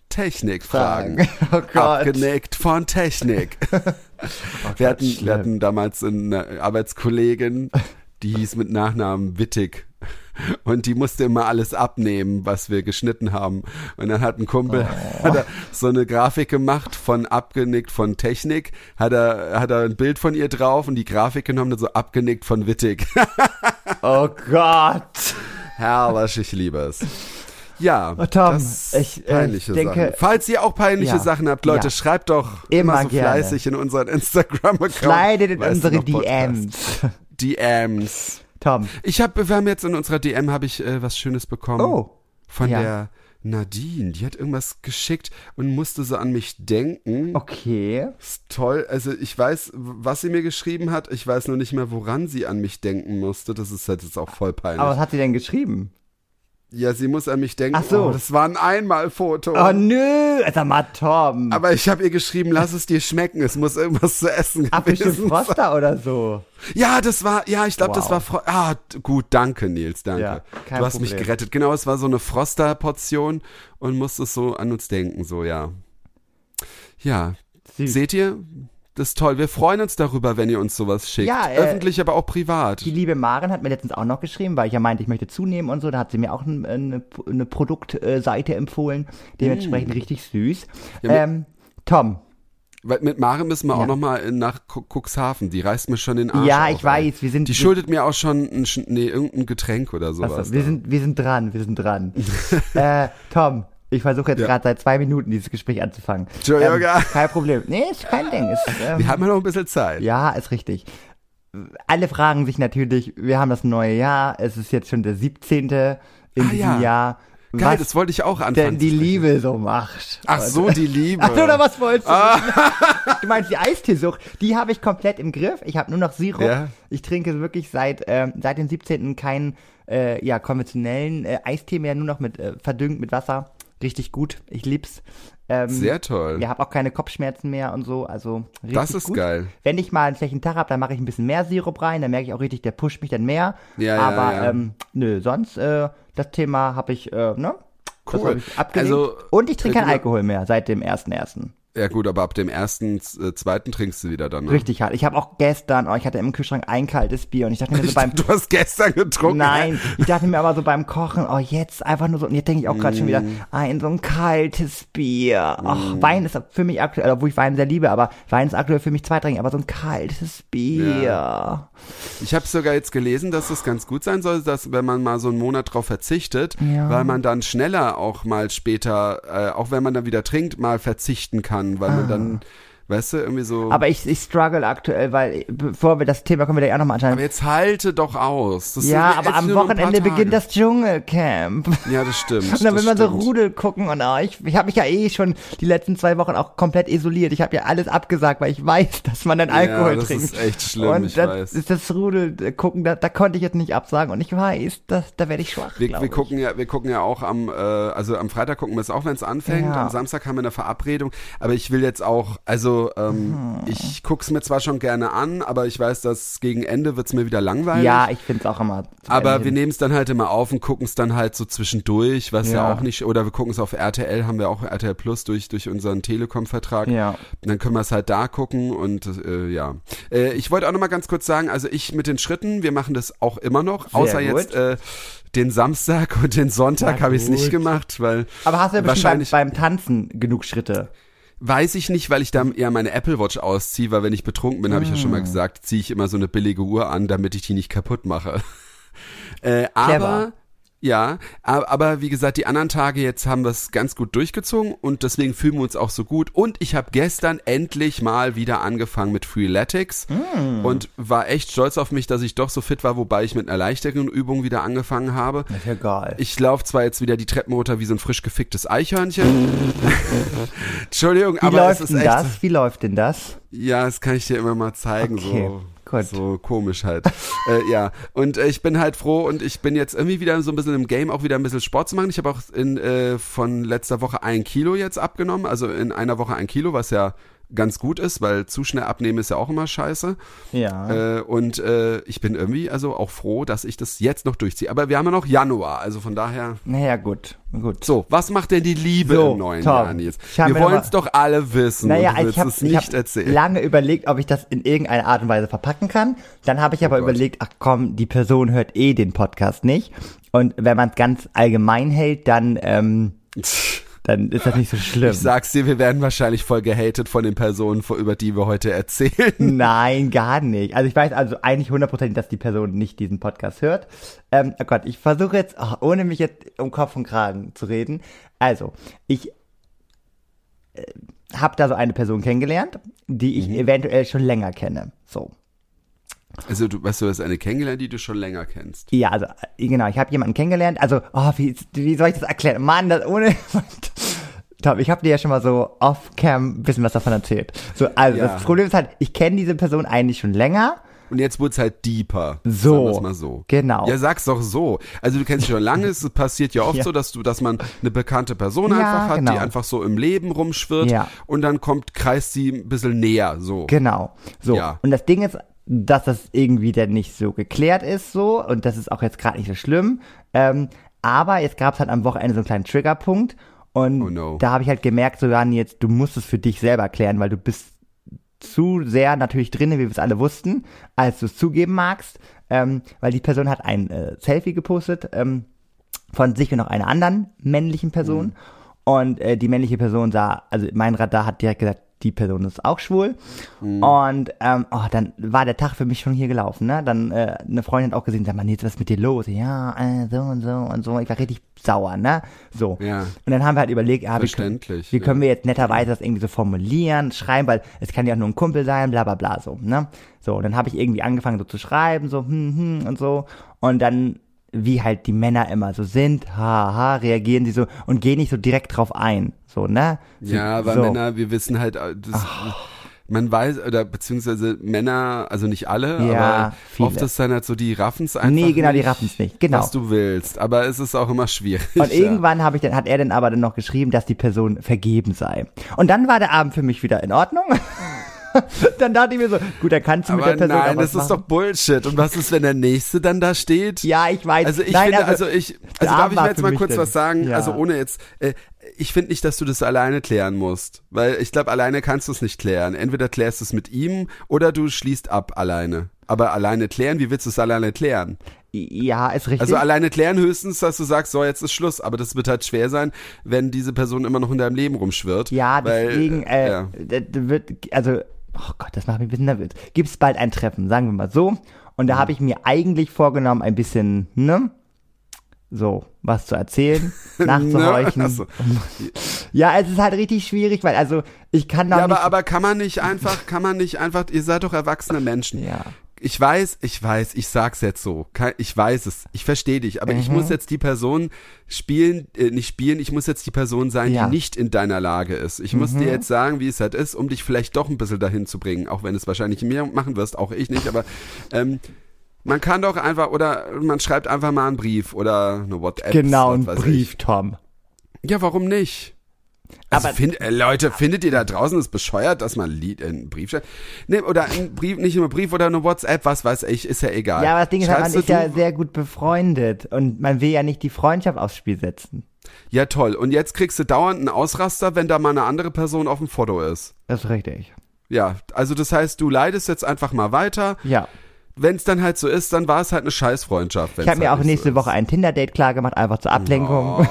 Technikfragen. Oh Gott. Abgenickt von Technik. wir, hatten, wir hatten damals eine Arbeitskollegin, die hieß mit Nachnamen Wittig. Und die musste immer alles abnehmen, was wir geschnitten haben. Und dann hat ein Kumpel Oh. hat so eine Grafik gemacht von abgenickt von Technik, hat er, hat er ein Bild von ihr drauf und die Grafik genommen und so abgenickt von Wittig. Oh Gott. Herrlich, ich liebe es. Ja, Oh, Tom, das ich, äh, peinliche denke- Sachen. Falls ihr auch peinliche Ja, Sachen habt, Leute, ja. schreibt doch Immer immer so gerne. fleißig in unseren Instagram-Account. Slidet in unsere Podcast? DMs. DMs. Tom. Ich habe, wir haben jetzt in unserer DM habe ich äh, was Schönes bekommen Oh. von ja. der Nadine. Die hat irgendwas geschickt und musste so an mich denken. Okay. Ist toll. Also ich weiß, was sie mir geschrieben hat. Ich weiß nur nicht mehr, woran sie an mich denken musste. Das ist halt jetzt auch voll peinlich. Aber was hat sie denn geschrieben? Ja, sie muss an mich denken. Ach so. Oh, das war ein Einmalfoto. Oh nö, sag mal Tom. Aber ich habe ihr geschrieben, lass es dir schmecken. Es muss irgendwas zu essen Ach, gewesen. Froster oder so. Ja, das war, ja, ich glaube, das Wow. war, Fro ah, gut, danke, Nils, danke. Ja, kein du hast mich Problem. gerettet. Genau, es war so eine Froster-Portion und musstest so an uns denken, so, ja. Ja, Süß. seht ihr? Das ist toll. Wir freuen uns darüber, wenn ihr uns sowas schickt. Ja, äh, Öffentlich, aber auch privat. Die liebe Maren hat mir letztens auch noch geschrieben, weil ich ja meinte, ich möchte zunehmen und so. Da hat sie mir auch ein, eine, eine Produktseite empfohlen. Dementsprechend richtig süß. Mm. Ja, ähm, Tom. Weil mit Mare müssen wir Ja. auch noch mal in- nach Cu- Cuxhaven. Die reißt mir schon den Arsch ja, auf, ich weiß, wir sind. Die schuldet mir auch schon ein, nee, irgendein Getränk oder sowas. Achso, wir da. sind, wir sind dran, wir sind dran. äh, Tom, ich versuche jetzt Ja. gerade seit zwei Minuten dieses Gespräch anzufangen. Entschuldigung. kein Problem. Nee, ist kein Ding. Ist, ähm, wir haben ja noch ein bisschen Zeit. Ja, ist richtig. Alle fragen sich natürlich, wir haben das neue Jahr, es ist jetzt schon der 17. in Ah, diesem ja. Jahr. Geil, was das wollte ich auch anfangen. denn die. Liebe so macht. Ach so, die Liebe. Ach, oder was wolltest du? Ah. Du meinst die Eisteesucht? Die habe ich komplett im Griff. Ich habe nur noch Sirup. Ja. Ich trinke wirklich seit, ähm, seit dem 17. keinen äh, ja, konventionellen äh, Eistee mehr, nur noch mit äh, verdünnt mit Wasser. Richtig gut. Ich lieb's. Ähm, Sehr toll. ja, habe auch keine Kopfschmerzen mehr und so. Also richtig Das ist gut. geil. Wenn ich mal einen schlechten Tag habe, dann mache ich ein bisschen mehr Sirup rein. Dann merke ich auch richtig, der pusht mich dann mehr. Ja, ja, Aber ja. Ähm, nö, sonst das äh, das Thema habe ich, äh, ne? Cool. hab ich abgelegt. Also, und ich trinke äh, keinen du- Alkohol mehr seit dem 1.1. Ja gut, aber ab dem ersten, äh, zweiten trinkst du wieder dann. Ne? Richtig hart. Ich habe auch gestern, oh, ich hatte im Kühlschrank ein kaltes Bier und ich dachte mir so Ich, beim du hast gestern getrunken. Nein, ich dachte mir aber so beim Kochen, oh jetzt einfach nur so, und jetzt denke ich auch gerade schon wieder, Mm. ein so ein kaltes Bier. Ach, Wein ist für mich aktuell, obwohl ich Wein sehr liebe, aber Wein ist aktuell für mich zweitrangig, aber so ein kaltes Bier. Ich habe sogar jetzt gelesen, dass es ganz gut sein soll, dass wenn man mal so einen Monat drauf verzichtet, Ja. weil man dann schneller auch mal später, äh, auch wenn man dann wieder trinkt, mal verzichten kann, weil man dann, weißt du, irgendwie so. Aber ich, ich struggle aktuell, weil, bevor wir das Thema, können wir da ja nochmal anschauen. Aber jetzt halte doch aus. Das ja, aber am Wochenende beginnt das Dschungelcamp. Ja, das stimmt. Und dann will das man so. Rudel gucken und oh, ich, ich habe mich ja eh schon die letzten zwei Wochen auch komplett isoliert. Ich habe ja alles abgesagt, weil ich weiß, dass man dann Alkohol ja, das trinkt. ist echt schlimm, und ich das weiß. ist das Rudel äh, gucken, da, da konnte ich jetzt nicht absagen und ich weiß, das, da werde ich schwach. Wir, wir gucken ja, wir gucken ja auch am, äh, also am Freitag gucken wir es auch, wenn es anfängt. Ja. Am Samstag haben wir eine Verabredung. Aber ich will jetzt auch, also Also ähm, ich guck's mir zwar schon gerne an, aber ich weiß, dass gegen Ende wird's mir wieder langweilig. Ja, ich find's auch immer. Aber wir nehmen es dann halt immer auf und gucken es dann halt so zwischendurch, was ja. Ja. auch nicht, oder wir gucken es auf RTL, haben wir auch RTL Plus durch, durch unseren Telekom-Vertrag. Ja. Dann können wir es halt da gucken und äh, ja. Äh, ich wollte auch noch mal ganz kurz sagen, also ich mit den Schritten, wir machen das auch immer noch, Sehr außer gut. jetzt äh, den Samstag und den Sonntag habe ich es nicht gemacht, weil Aber hast du ja bestimmt beim, wahrscheinlich beim Tanzen genug Schritte? Weiß ich nicht, weil ich da eher meine Apple Watch ausziehe, weil wenn ich betrunken bin, habe ich ja schon mal Ah. gesagt, ziehe ich immer so eine billige Uhr an, damit ich die nicht kaputt mache. äh, aber. Ja, aber, wie gesagt, die anderen Tage jetzt haben wir es ganz gut durchgezogen und deswegen fühlen wir uns auch so gut. Und ich habe gestern endlich mal wieder angefangen mit Freeletics Mm. und war echt stolz auf mich, dass ich doch so fit war, wobei ich mit einer leichteren Übung wieder angefangen habe. Ist ja geil. Ich laufe zwar jetzt wieder die Treppen runter wie so ein frisch geficktes Eichhörnchen. Entschuldigung, Wie aber läuft es ist denn echt. das? Wie läuft denn das? Ja, das kann ich dir immer mal zeigen, Okay, so. Gut. So komisch halt. äh, ja, und äh, ich bin halt froh und ich bin jetzt irgendwie wieder so ein bisschen im Game auch wieder ein bisschen Sport zu machen. Ich habe auch in, äh, von letzter Woche ein Kilo jetzt abgenommen, also in einer Woche ein Kilo, was ja ganz gut ist, weil zu schnell abnehmen ist ja auch immer scheiße. Ja. Äh, und äh, ich bin irgendwie also auch froh, dass ich das jetzt noch durchziehe. Aber wir haben ja noch Januar, also von daher. naja, gut. Gut. So, was macht denn die Liebe So, im neuen Tom, Jahr, Nils? Wir wollen es doch alle wissen Naja, und du willst ich habe hab erzählen. lange überlegt, ob ich das in irgendeiner Art und Weise verpacken kann. Dann habe ich aber Oh Gott. überlegt, ach komm, die Person hört eh den Podcast nicht. Und wenn man es ganz allgemein hält, dann, ähm, dann ist das nicht so schlimm. Ich sag's dir, wir werden wahrscheinlich voll gehatet von den Personen, über die wir heute erzählen. Nein, gar nicht. Also ich weiß also eigentlich hundertprozentig, dass die Person nicht diesen Podcast hört. Ähm, oh Gott, ich versuche jetzt, oh, ohne mich jetzt um Kopf und Kragen zu reden. Also, ich äh, habe da so eine Person kennengelernt, die ich eventuell schon länger kenne. So. Also du weißt du, das ist eine kennengelernt, die du schon länger kennst. Ja, also äh, genau, ich habe jemanden kennengelernt. Also, oh, wie, wie soll ich das erklären? Mann, das ohne. Tom, ich habe dir ja schon mal so off-cam ein bisschen was davon erzählt. So, also Ja. das Problem ist halt, ich kenne diese Person eigentlich schon länger. Und jetzt wird's halt deeper. So. Sagen mal so. Genau. Ja, sag's doch so. Also du kennst sie schon lange, es passiert ja oft Ja. so, dass du, dass man eine bekannte Person Ja, einfach hat, genau. die einfach so im Leben rumschwirrt Ja. und dann kommt, kreist sie ein bisschen näher, so. Genau. So. Und das Ding ist, dass das irgendwie dann nicht so geklärt ist, so. Und das ist auch jetzt gerade nicht so schlimm. Ähm, aber jetzt gab es halt am Wochenende so einen kleinen Triggerpunkt. Und Oh no. da habe ich halt gemerkt, so Jan, jetzt, du musst es für dich selber klären, weil du bist zu sehr natürlich drin, wie wir es alle wussten, als du es zugeben magst. Ähm, weil die Person hat ein äh, Selfie gepostet ähm, von sich und noch einer anderen männlichen Person. Mhm. Und äh, die männliche Person sah, also mein Radar hat direkt gesagt, die Person ist auch schwul. Mhm. Und ähm, oh, dann war der Tag für mich schon hier gelaufen. Ne? Dann äh, eine Freundin hat auch gesehen, sag mal, Nils, was ist mit dir los? Ja, äh, so und so und so. Ich war richtig sauer, ne? So. Ja. Und dann haben wir halt überlegt, ah, wie, können- wie ja. können wir jetzt netterweise das irgendwie so formulieren, schreiben, weil es kann ja auch nur ein Kumpel sein, bla bla bla so, ne? So, und dann habe ich irgendwie angefangen so zu schreiben, so hm, hm und so. Und dann, wie halt die Männer immer so sind, haha, reagieren sie so und gehen nicht so direkt drauf ein. So, ne? So, Ja, weil so. Männer, wir wissen halt, äh, das, man weiß, oder beziehungsweise Männer, also nicht alle, Ja, aber viele. oft ist dann halt so, die raffen's einfach Nee, genau, die raffen's nicht, genau. was du willst. Aber es ist auch immer schwierig. Und ja. irgendwann habe ich dann, hat er dann aber dann noch geschrieben, dass die Person vergeben sei. Und dann war der Abend für mich wieder in Ordnung. dann dachte ich mir so, gut, dann kannst du mit der Person nein, das ist machen. doch Bullshit. Und was ist, wenn der Nächste dann da steht? Ja, ich weiß. Also ich Nein, finde, also, ich, der also darf ich mir jetzt mal kurz dann- was sagen? Ja. Also ohne jetzt, äh, ich finde nicht, dass du das alleine klären musst. Weil ich glaube, alleine kannst du es nicht klären. Entweder klärst du es mit ihm oder du schließt ab alleine. Aber alleine klären, wie willst du es alleine klären? Ja, ist richtig. Also alleine klären höchstens, dass du sagst, so jetzt ist Schluss. Aber das wird halt schwer sein, wenn diese Person immer noch in deinem Leben rumschwirrt. ja, weil, deswegen äh, ja. d- d- wird, also, oh Gott, das macht mich ein bisschen nervös. Gibt es bald ein Treffen, sagen wir mal so. Und da habe ich mir eigentlich vorgenommen, ein bisschen, ne? So, was zu erzählen, nachzuhorchen. Ne? So. Ja, es ist halt richtig schwierig, weil, also, ich kann da Ja, nicht. aber, aber kann man nicht einfach, kann man nicht einfach, ihr seid doch erwachsene Menschen. Ja. Ich weiß, ich weiß, ich sag's jetzt so. Ich weiß es, ich verstehe dich, aber ich Mhm. muss jetzt die Person spielen, äh, nicht spielen, ich muss jetzt die Person sein, Ja. Mhm. die nicht in deiner Lage ist. Ich muss dir jetzt sagen, wie es halt ist, um dich vielleicht doch ein bisschen dahin zu bringen, auch wenn es wahrscheinlich mehr machen wirst, auch ich nicht, aber ähm, man kann doch einfach, oder man schreibt einfach mal einen Brief oder eine WhatsApp. genau, was ein weiß Brief, Tom. Ich. Ja, warum nicht? Also find, äh, Leute, findet ihr da draußen es bescheuert, dass man ein Lied, äh, einen Brief schreibt? Nee, oder ein Brief, nicht nur Brief oder eine WhatsApp, was weiß ich, ist ja egal. Ja, aber das Ding ist, halt, man ist ja sehr gut befreundet und man will ja nicht die Freundschaft aufs Spiel setzen. ja, toll. Und jetzt kriegst du dauernd einen Ausraster, wenn da mal eine andere Person auf dem Foto ist. Das ist richtig. Ja, also das heißt, du leidest jetzt einfach mal weiter. Ja. Wenn es dann halt so ist, dann war es halt eine Scheißfreundschaft. Ich habe mir auch nächste Woche ein Tinder-Date klar gemacht, einfach zur Ablenkung. Oh, das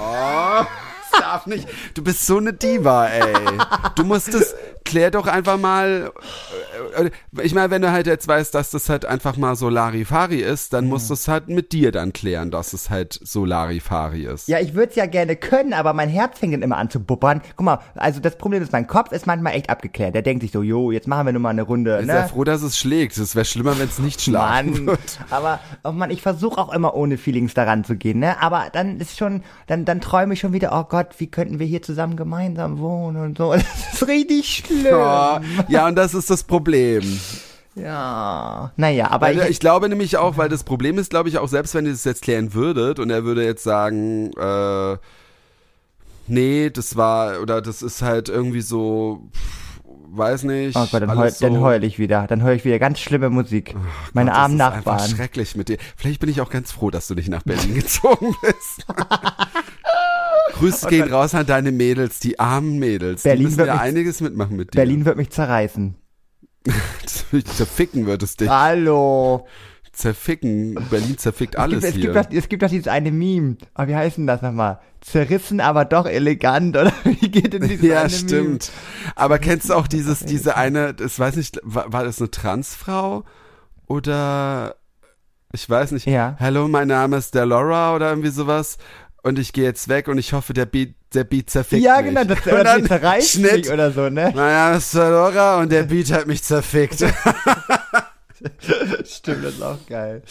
darf nicht. Du bist so eine Diva, ey. Du musst es, klär doch einfach mal. äh, äh, Ich meine, wenn du halt jetzt weißt, dass das halt einfach mal so Larifari ist, dann musst du es halt mit dir dann klären, dass es halt so Larifari ist. Ja, ich würde es ja gerne können, aber mein Herz fängt dann immer an zu bubbern. Guck mal, also das Problem ist, mein Kopf ist manchmal echt abgeklärt. Der denkt sich so, jo, jetzt machen wir nur mal eine Runde, ja ne? froh, dass es schlägt. Es wäre schlimmer, wenn es nicht schlagen Mann, wird. aber oh Mann, ich versuche auch immer ohne Feelings daran zu gehen, ne? Aber dann ist schon, dann dann träume ich schon wieder, oh Gott, wie könnten wir hier zusammen gemeinsam wohnen und so. Das ist richtig schlimm. Ja, ja, und das ist das Problem. Ja, naja, aber Weil, ich, ich glaube nämlich auch, weil das Problem ist, glaube ich, auch selbst wenn ihr das jetzt klären würdet und er würde jetzt sagen, äh, nee, das war, oder das ist halt irgendwie so, weiß nicht. oh Gott, dann, heul, so, dann heul ich wieder. Dann höre ich wieder ganz schlimme Musik. Meine Gott, armen das ist einfach Nachbarn. schrecklich mit dir. Vielleicht bin ich auch ganz froh, dass du nicht nach Berlin gezogen bist. Grüße gehen raus an deine Mädels, die armen Mädels. Berlin die müssen wird ja einiges mitmachen mit dir. Berlin wird mich zerreißen. Zerficken wird es dich. Hallo. Zerficken. Berlin zerfickt Es alles gibt, es, hier. gibt doch, es gibt doch dieses eine Meme. Aber wie heißt denn das nochmal? Zerrissen, aber doch elegant, oder? Wie geht denn dieses Ja, eine stimmt. Aber kennst du auch dieses, diese eine, das weiß nicht, war, war das eine Transfrau? Oder ich weiß nicht. Ja. Hallo, mein Name ist Delora oder irgendwie sowas. Und ich gehe jetzt weg und ich hoffe, der Beat, der Beat zerfickt Ja, mich. genau, das, oder dann zerreißt Schnitt. mich oder so, ne? Mein Name ist Delora und der Beat hat mich zerfickt. Stimmt, das ist auch geil.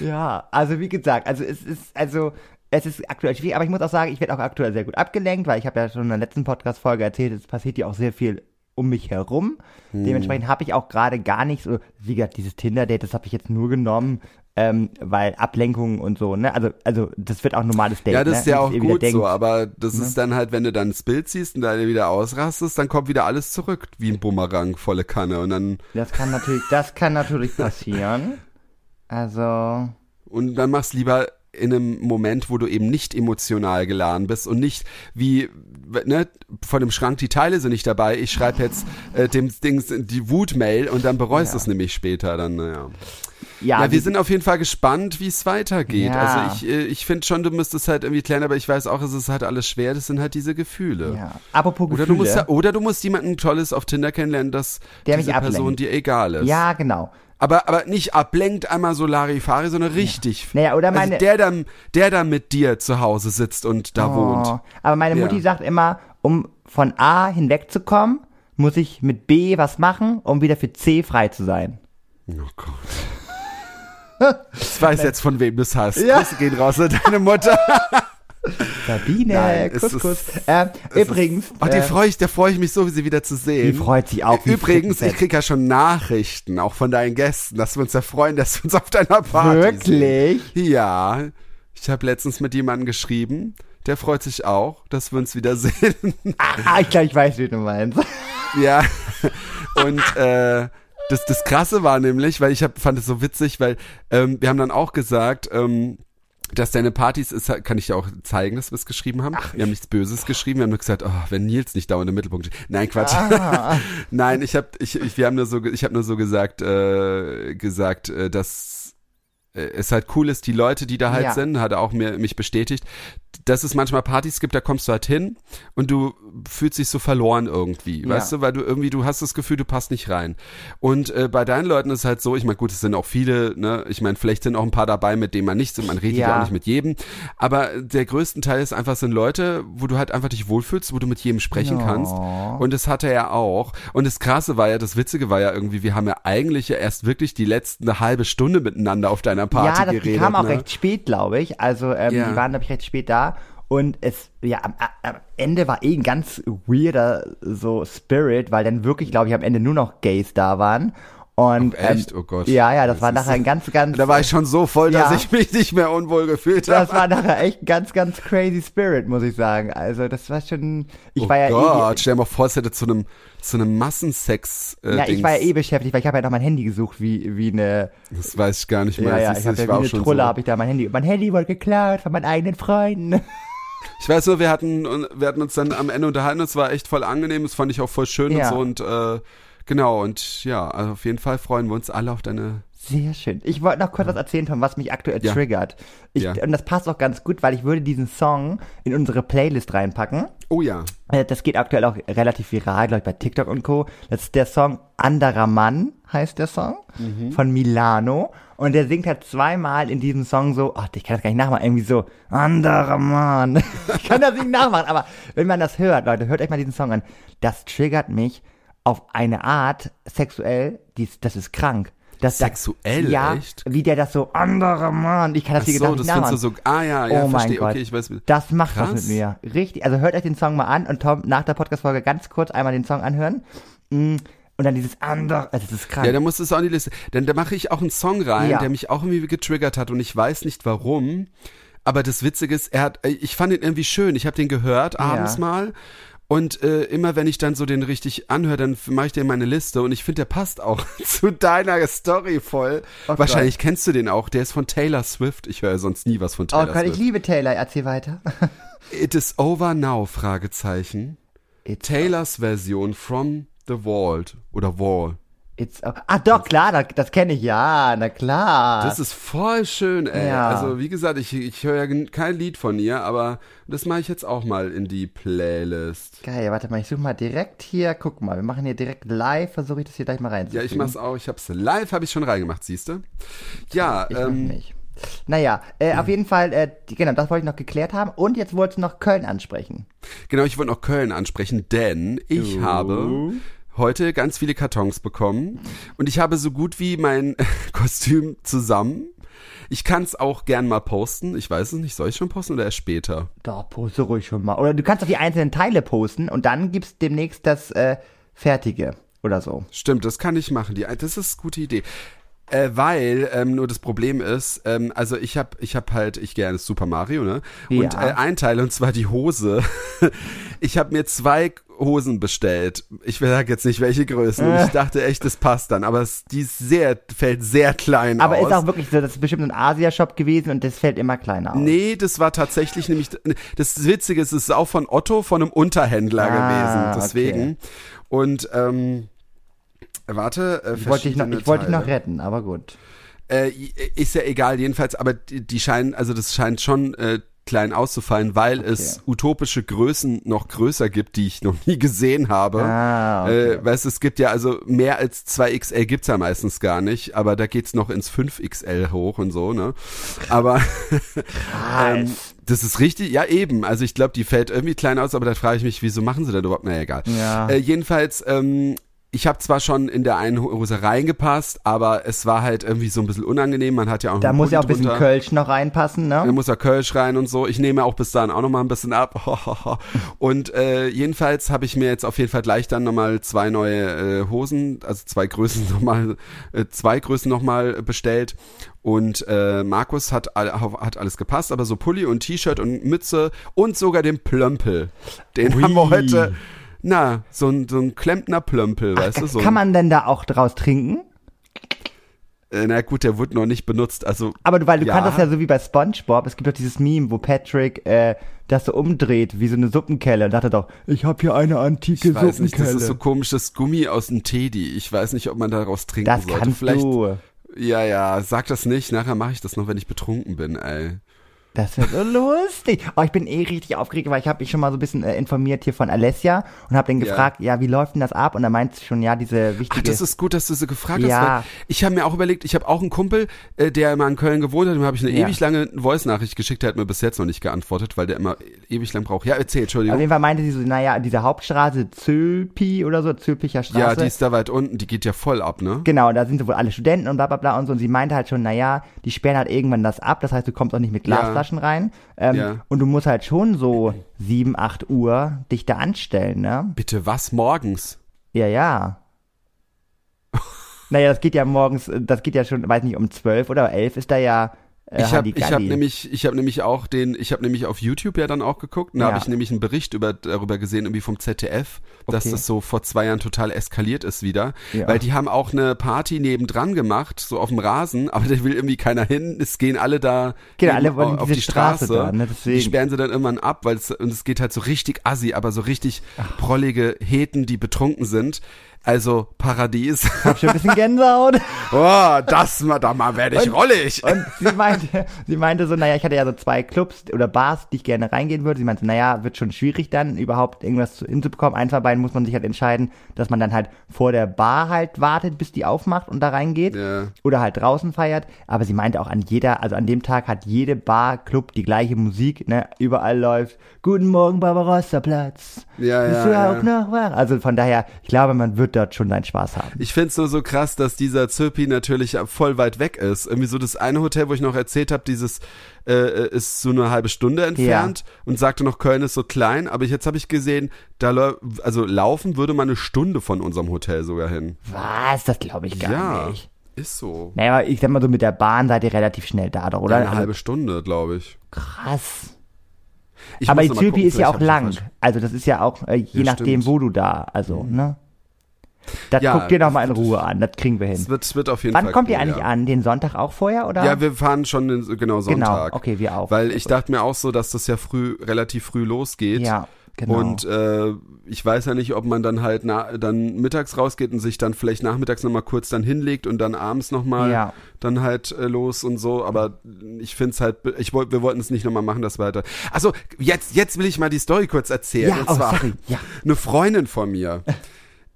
Ja, also wie gesagt, also es ist, also es ist aktuell schwierig, aber ich muss auch sagen, ich werde auch aktuell sehr gut abgelenkt, weil ich habe ja schon in der letzten Podcast-Folge erzählt, es passiert ja auch sehr viel um mich herum. Hm. Dementsprechend habe ich auch gerade gar nicht so, wie gesagt, dieses Tinder-Date, das habe ich jetzt nur genommen, ähm, weil Ablenkung und so, ne? Also, also das wird auch normales Date. ja, das ne? ist ja Nicht, auch gut denkt, ne? so, aber das ist dann halt, wenn du dann das Bild siehst und dann wieder ausrastest, dann kommt wieder alles zurück, wie ein Bumerang, volle Kanne. Und dann Das kann natürlich, das kann natürlich passieren. Also, Und dann mach's lieber in einem Moment, wo du eben nicht emotional geladen bist und nicht wie, ne, von dem Schrank die Teile sind nicht dabei. Ich schreibe jetzt äh, dem Dings die Wutmail und dann bereust du Ja. es nämlich später. Dann, naja. Ja, Ja, wir sind auf jeden Fall gespannt, wie es weitergeht. Ja. Also ich, äh, ich finde schon, du müsstest halt irgendwie klären, aber ich weiß auch, es ist halt alles schwer. Das sind halt diese Gefühle. ja. Apropos Oder Gefühle. du musst ja, oder du musst jemanden Tolles auf Tinder kennenlernen, dass Der diese Person dir egal ist. ja, genau. Aber, aber nicht ablenkt einmal so Larifari, sondern richtig. Naja, oder meine- also der dann, der dann mit dir zu Hause sitzt und da Oh, wohnt. Aber meine Mutti Ja. sagt immer, um von A hinwegzukommen, muss ich mit B was machen, um wieder für C frei zu sein. Oh Gott. Ich weiß jetzt, von wem du es hast. Ja. Grüße gehen raus an deine Mutter. Sabine, Nein, Kuss, ist- Kuss. Äh, übrigens, Oh, die äh, freue ich, da freue ich mich so, sie wieder zu sehen. die freut sich auch. wie Übrigens, ich Frittenfett. krieg ja schon Nachrichten, auch von deinen Gästen, dass wir uns ja freuen, dass wir uns auf deiner Party Wirklich? sehen. Ja. Ich habe letztens mit jemandem geschrieben, der freut sich auch, dass wir uns wieder sehen. Ah, ich glaube, ich weiß, wie du meinst. Ja. Und äh, das, das Krasse war nämlich, weil ich hab, fand es so witzig, weil ähm, wir haben dann auch gesagt, ähm, dass deine Partys ist, kann ich dir auch zeigen, dass wir es geschrieben haben. wir haben nichts Böses geschrieben, wir haben nur gesagt, oh, wenn Nils nicht dauernd im Mittelpunkt steht. Nein, Quatsch. Ah. Nein, ich habe ich, ich wir haben nur so ich habe nur so gesagt äh, gesagt, äh, dass äh, es halt cool ist, die Leute, die da halt Ja. sind, hat er auch mir mich bestätigt, dass es manchmal Partys gibt, da kommst du halt hin und du fühlst dich so verloren irgendwie, Ja. weißt du, weil du irgendwie, du hast das Gefühl, du passt nicht rein. Und äh, bei deinen Leuten ist halt so, ich meine, gut, es sind auch viele, ne, ich meine, vielleicht sind auch ein paar dabei, mit denen man nicht, man redet ja. Ja. auch nicht mit jedem, aber der größten Teil ist einfach, sind Leute, wo du halt einfach dich wohlfühlst, wo du mit jedem sprechen Ja. kannst. Und das hat er ja auch. Und das Krasse war ja, das Witzige war ja irgendwie, wir haben ja eigentlich ja erst wirklich die letzten eine halbe Stunde miteinander auf deiner Party ja, das die geredet. kam auch ne? recht spät, glaube ich. Also ähm, Ja. die waren, glaube ich, recht spät da. Und es, ja, am, am Ende war eh ein ganz weirder so Spirit, weil dann wirklich, glaube ich, am Ende nur noch Gays da waren. Und, Ach, echt? Ähm, oh Gott. Ja, ja, das, Das war nachher ein ganz, ganz. Da war ich schon so voll, dass Ja. ich mich nicht mehr unwohl gefühlt habe. das war nachher echt ein ganz, ganz crazy Spirit, muss ich sagen. Also, das war schon. Ich oh war ja Gott, eh. stell dir mal vor, es hätte zu einem, zu einem Massensex, äh, Ja, ich war ja eh beschäftigt, weil ich habe ja noch mein Handy gesucht, wie, wie eine. Das weiß ich gar nicht mehr. Ja, ja, ich ja war wie auch eine Trulle, so. habe ich da mein Handy. Mein Handy wurde geklaut von meinen eigenen Freunden. Ich weiß nur, wir hatten, wir hatten uns dann am Ende unterhalten, es war echt voll angenehm, das fand ich auch voll schön Ja. und so und äh, genau und ja, also auf jeden Fall freuen wir uns alle auf deine. Sehr schön. Ich wollte noch kurz was erzählen, Tom, was mich aktuell Ja. triggert. Ich, Ja. Und das passt auch ganz gut, weil ich würde diesen Song in unsere Playlist reinpacken. Oh ja. Äh, Das geht aktuell auch relativ viral, glaube ich, bei TikTok und Co. Das ist der Song Anderer Mann, heißt der Song, Mhm. von Milano. Und der singt halt zweimal in diesem Song so, ach, ich kann das gar nicht nachmachen, irgendwie so, anderer Mann. ich kann das nicht nachmachen, aber wenn man das hört, Leute, hört euch mal diesen Song an. Das triggert mich auf eine Art sexuell, die das ist krank. Das, Sexuell, ja, echt? wie der das so, anderer Mann, ich kann das Ach hier so, das nicht findest du so, ah ja, ja, oh mein verstehe, Gott. okay, ich weiß. Das macht was Krass. mit mir. Richtig. Also hört euch den Song mal an und Tom nach der Podcast-Folge ganz kurz einmal den Song anhören. Mm, Und dann dieses andere, also das ist krank. Ja, da musst du es auch in die Liste. Denn da mache ich auch einen Song rein, Ja. der mich auch irgendwie getriggert hat und ich weiß nicht warum. Aber das Witzige ist, er hat, ich fand ihn irgendwie schön. Ich habe den gehört abends Ja. mal. Und äh, immer wenn ich dann so den richtig anhöre, dann mache ich den in meine Liste und ich finde, der passt auch zu deiner Story voll. Oh Wahrscheinlich kennst du den auch. Der ist von Taylor Swift. Ich höre sonst nie was von oh Taylor Gott, ich Swift. liebe Taylor. Erzähl weiter. It is over now, Fragezeichen. It's, Taylors Version from the Vault oder Wall. It's, ah, doch, klar, das, kenne ich, ja, na klar. Das ist voll schön, ey. Ja. Also, wie gesagt, ich, ich höre ja kein Lied von ihr, aber das mache ich jetzt auch mal in die Playlist. Geil, warte mal, ich suche mal direkt hier, guck mal, wir machen hier direkt live, versuche ich das hier gleich mal Ja, reinzufügen. ich mach's auch. Ich hab's live, habe ich schon reingemacht, siehst du? Ja, Ich ähm, nicht. Naja, äh, auf jeden Fall, äh, genau, das wollte ich noch geklärt haben. Und jetzt wolltest du noch Köln ansprechen. genau, ich wollte noch Köln ansprechen, denn ich Oh. habe heute ganz viele Kartons bekommen und ich habe so gut wie mein Kostüm zusammen. Ich kann's auch gern mal posten. Ich weiß es nicht, soll ich schon posten oder erst später? Da poste ruhig schon mal. Oder du kannst doch die einzelnen Teile posten und dann gibt's demnächst das äh, Fertige oder so. Stimmt, das kann ich machen. Die, das ist eine gute Idee. Äh, weil ähm, nur das Problem ist, ähm, also ich hab, ich hab halt, ich gerne Super Mario, ne? Und Ja. äh, ein Teil und zwar die Hose. ich habe mir zwei Hosen bestellt. Ich sage jetzt nicht welche Größen. Und ich dachte echt, das passt dann, aber es, die ist sehr, fällt sehr klein Aber aus. ist auch wirklich so, das ist bestimmt ein Asia-Shop gewesen und das fällt immer kleiner aus. Nee, das war tatsächlich nämlich, das Witzige ist, es ist auch von Otto, von einem Unterhändler Ah, gewesen. Deswegen. Und, ähm, warte, äh, ich wollte dich noch, ich wollte dich noch retten, aber gut. Äh, ist ja egal, jedenfalls, aber die, die scheinen, also das scheint schon äh, klein auszufallen, weil es utopische Größen noch größer gibt, die ich noch nie gesehen habe. Ah, okay. äh, weißt es gibt ja also mehr als 2XL gibt's ja meistens gar nicht, aber da geht's noch ins 5XL hoch und so, ne? Aber ähm, das ist richtig, ja eben. Also ich glaube, die fällt irgendwie klein aus, aber da frage ich mich, wieso machen sie das überhaupt? Naja, egal. Ja. Äh, jedenfalls, ähm, ich habe zwar schon in der einen Hose reingepasst, aber es war halt irgendwie so ein bisschen unangenehm. Man hat ja auch Da muss ja auch ein bisschen drunter. Kölsch noch reinpassen, Da ne? muss ja Kölsch rein und so. Ich nehme auch bis dahin auch noch mal ein bisschen ab. und äh, jedenfalls habe ich mir jetzt auf jeden Fall gleich dann nochmal zwei neue äh, Hosen, also zwei Größen nochmal, äh, zwei Größen nochmal bestellt. Und äh, Markus hat, hat alles gepasst, aber so Pulli und T-Shirt und Mütze und sogar den Plömpel. Den Ui. haben wir heute. Na, so ein, so ein Klempner-Plömpel, weißt du? So Kann man denn da auch draus trinken? äh, na gut, der wurde noch nicht benutzt. Also Aber du, weil du Ja. kannst das ja so wie bei SpongeBob, es gibt doch dieses Meme, wo Patrick äh, das so umdreht, wie so eine Suppenkelle und dachte doch, ich habe hier eine antike Ich weiß nicht, das Suppenkelle. ist so komisches Gummi aus dem Teddy. Ich weiß nicht, ob man daraus trinken Das sollte. kannst Vielleicht, du. Ja, ja, sag das nicht. Nachher mache ich das noch, wenn ich betrunken bin, ey. Das wird so lustig. Oh, ich bin eh richtig aufgeregt, weil ich habe mich schon mal so ein bisschen äh, informiert hier von Alessia und habe den Ja. gefragt, ja. wie läuft denn das ab? Und er meint schon, ja, diese wichtige... Ach, das ist gut, dass du so gefragt Ja. hast. Ich habe mir auch überlegt, ich habe auch einen Kumpel, äh, der mal in Köln gewohnt hat, dem habe ich eine Ja. ewig lange Voice-Nachricht geschickt, der hat mir bis jetzt noch nicht geantwortet, weil der immer ewig lang braucht. Ja, erzähl, auf Entschuldigung. jeden Fall meinte sie so, naja, diese Hauptstraße Zülpi oder so, Zülpicher Straße. Ja, die ist da weit unten, die geht ja voll ab, ne? Genau, da sind so wohl alle Studenten und bla bla bla und so. Und sie meinte halt schon, naja, die sperren halt irgendwann das ab. Das heißt, du kommst auch nicht mit Ja. Glasflaschen rein. Ähm, Ja. Und du musst halt schon so sieben, acht Uhr dich da anstellen, ne? Bitte was morgens? Ja, ja. Naja, das geht ja morgens, das geht ja schon, weiß nicht, um zwölf oder elf ist da ja Ich habe Halligalli. ich hab nämlich ich habe nämlich auch den ich habe nämlich auf YouTube ja dann auch geguckt und da Ja. habe ich nämlich einen Bericht über darüber gesehen irgendwie vom ZDF, dass Okay. das so vor zwei Jahren total eskaliert ist wieder, Ja. weil die haben auch eine Party nebendran gemacht, so auf dem Rasen, aber da will irgendwie keiner hin, es gehen alle da Genau, alle wollen auf die Straße, Straße da, ne, die sperren sie dann irgendwann ab, weil es und es geht halt so richtig assi, aber so richtig prollige Heten, die betrunken sind. Also Paradies. hab schon ein bisschen Gänsehaut. Oh, das mal, da mal werde ich Und- rollig. Und sie meinte, sie meinte so, naja, ich hatte ja so zwei Clubs oder Bars, die ich gerne reingehen würde. Sie meinte, naja, wird schon schwierig dann, überhaupt irgendwas zu- hinzubekommen. Eins von beiden muss man sich halt entscheiden, dass man dann halt vor der Bar halt wartet, bis die aufmacht und da reingeht. Ja. Oder halt draußen feiert. Aber sie meinte auch an jeder, also an dem Tag hat jede Bar, Club die gleiche Musik, ne? Überall läuft Guten Morgen, Barbarossa Platz. Ja, ja, ja. noch wach? Also von daher, ich glaube, man wird dort schon seinen Spaß haben. Ich find's nur so krass, dass dieser Zirpi natürlich voll weit weg ist. Irgendwie so das eine Hotel, wo ich noch erzählt habe, dieses äh, ist so eine halbe Stunde entfernt und sagte noch, Köln ist so klein. Aber jetzt habe ich gesehen, da läu- also laufen würde man eine Stunde von unserem Hotel sogar hin. Was? Das glaube ich gar ja, nicht. ist so. Naja, aber ich sag mal so, mit der Bahn seid ihr relativ schnell da, doch, oder? Eine Also, halbe Stunde, glaube ich. krass. Ich. aber Zülpi gucken, ist ja auch lang. Also das ist ja auch, äh, je Ja, nachdem, stimmt. Mhm. wo du da, also, ne? Das Ja, guckt ihr doch mal in wird- Ruhe an, das kriegen wir hin. wird, es wird auf jeden Wann Fall kommt ihr eigentlich ja. an? Den Sonntag auch vorher, oder? Ja, wir fahren schon den, genau Sonntag. Genau, okay, wir auch. Weil ich dachte mir auch so, dass das ja früh, relativ früh losgeht. Ja, genau. Und äh, ich weiß ja nicht, ob man dann halt na, dann mittags rausgeht und sich dann vielleicht nachmittags nochmal kurz dann hinlegt und dann abends nochmal Ja. dann halt äh, los und so. Aber ich finde es halt, ich wollt, wir wollten es nicht nochmal machen, das weiter. Achso, jetzt, jetzt will ich mal die Story kurz erzählen. Ja, und oh, zwar sorry, ja. eine Freundin von mir.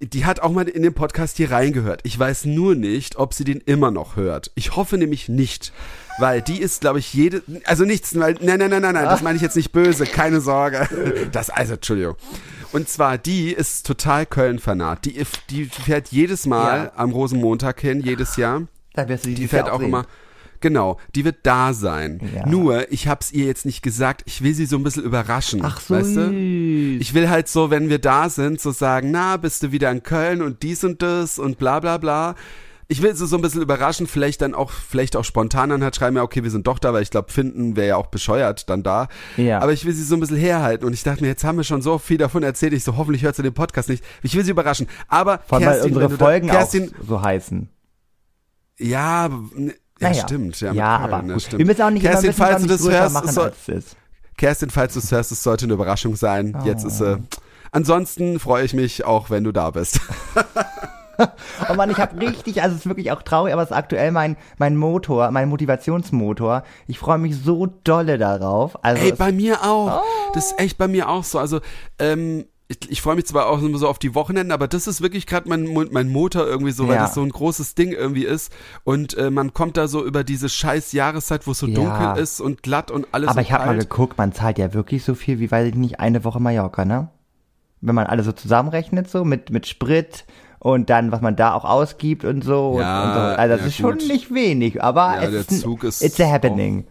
Die hat auch mal in den Podcast hier reingehört. Ich weiß nur nicht, ob sie den immer noch hört. Ich hoffe nämlich nicht. Weil die ist, glaube ich, jede, also nichts, weil, nein, nein, nein, nein, nein, das meine ich jetzt nicht böse, keine Sorge. Das, also, Entschuldigung. Und zwar, die ist total Köln-Fanat. Die, die fährt jedes Mal Ja. am Rosenmontag hin, jedes Jahr. da wirst du Die dieses fährt auch sehen. immer. Genau, die wird da sein. Ja. Nur, ich hab's ihr jetzt nicht gesagt, ich will sie so ein bisschen überraschen. Ach so, weißt du? Ich will halt so, wenn wir da sind, so sagen, na, bist du wieder in Köln und dies und das und bla bla bla. Ich will sie so ein bisschen überraschen, vielleicht dann auch, vielleicht auch spontan dann halt schreiben, ja, okay, wir sind doch da, weil ich glaube, finden wäre ja auch bescheuert dann da. Ja. Aber ich will sie so ein bisschen herhalten und ich dachte mir, jetzt haben wir schon so viel davon erzählt, ich so, hoffentlich hört sie den Podcast nicht. Ich will sie überraschen. Aber Vor allem, weil Kerstin, unsere du da- Folgen Kerstin, auch so heißen. ja, ja, Naja. stimmt. Ja, Ja, Köln, aber ne, stimmt. Wir müssen auch nicht Kerstin, immer falls du das hörst, es soll, es. Kerstin, falls du es hörst, es sollte eine Überraschung sein. Jetzt ist Oh. sie. Ansonsten freue ich mich auch, wenn du da bist. Oh Mann, ich habe richtig, also es ist wirklich auch traurig, aber es ist aktuell mein, mein Motor, mein Motivationsmotor. Ich freue mich so dolle darauf. Also Ey, bei mir auch. Oh. Das ist echt bei mir auch so. Also, ähm, ich, ich freue mich zwar auch immer so auf die Wochenenden, aber das ist wirklich gerade mein, mein Motor irgendwie so, weil Ja. das so ein großes Ding irgendwie ist. Und äh, man kommt da so über diese scheiß Jahreszeit, wo es so Ja. dunkel ist und glatt und alles aber so ich habe mal geguckt, man zahlt ja wirklich so viel wie, weiß ich nicht, eine Woche Mallorca, ne? Wenn man alles so zusammenrechnet, so mit, mit Sprit und dann, was man da auch ausgibt und so. Ja, und so. Also das ja, ist schon gut. nicht wenig, aber Ja, es der ist ein, Zug ist it's a happening.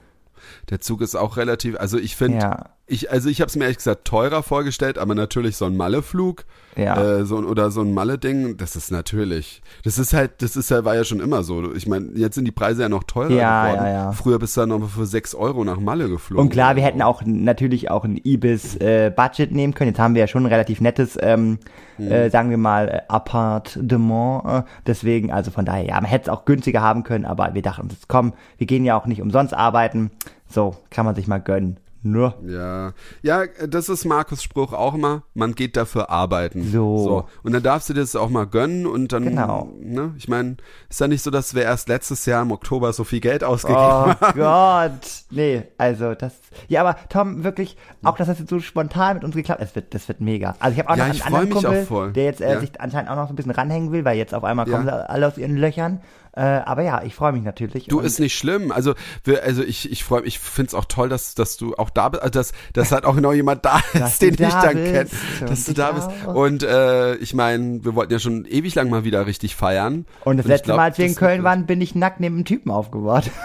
Der Zug ist auch relativ, also ich finde, Ja. ich, also ich habe es mir ehrlich gesagt teurer vorgestellt, aber natürlich so ein Malle-Flug Ja. äh, so, oder so ein Malle-Ding, das ist natürlich, das ist halt, das ist ja, war ja schon immer so. Ich meine, jetzt sind die Preise ja noch teurer Ja, geworden. ja, ja. Früher bist du dann noch mal für 6 Euro nach Malle geflogen. Und klar, wir hätten auch natürlich auch ein Ibis äh, Budget nehmen können. Jetzt haben wir ja schon ein relativ nettes, ähm, Hm. äh, sagen wir mal, äh, Appartement. Äh, deswegen, also von daher, ja, man hätte es auch günstiger haben können, aber wir dachten uns, komm, wir gehen ja auch nicht umsonst arbeiten. So, kann man sich mal gönnen. Nur. Ja, ja, das ist Markus Spruch auch immer. Man geht dafür arbeiten. So. Und dann darfst du dir das auch mal gönnen und dann, Genau. ne, ich meine, ist ja nicht so, dass wir erst letztes Jahr im Oktober so viel Geld ausgegeben Oh haben. Gott. Nee, also das. Ja, aber Tom, wirklich, auch dass das jetzt so spontan mit uns geklappt es wird, das wird mega. Also ich habe auch Ja, noch einen anderen Kumpel, der jetzt äh, Ja. sich anscheinend auch noch so ein bisschen ranhängen will, weil jetzt auf einmal Ja. kommen sie alle aus ihren Löchern. Äh, aber ja, ich freue mich natürlich. Du Und- ist nicht schlimm. Also, wir, also ich, ich freue mich, ich finde es auch toll, dass, dass du auch da bist, also dass, dass halt auch genau jemand da ist, den du ich da dann kenne, und dass du da bist. Und äh, ich meine, wir wollten ja schon ewig lang mal wieder richtig feiern. Und das ich letzte glaub, Mal, als wir in Köln waren, bin ich nackt neben einem Typen aufgebaut.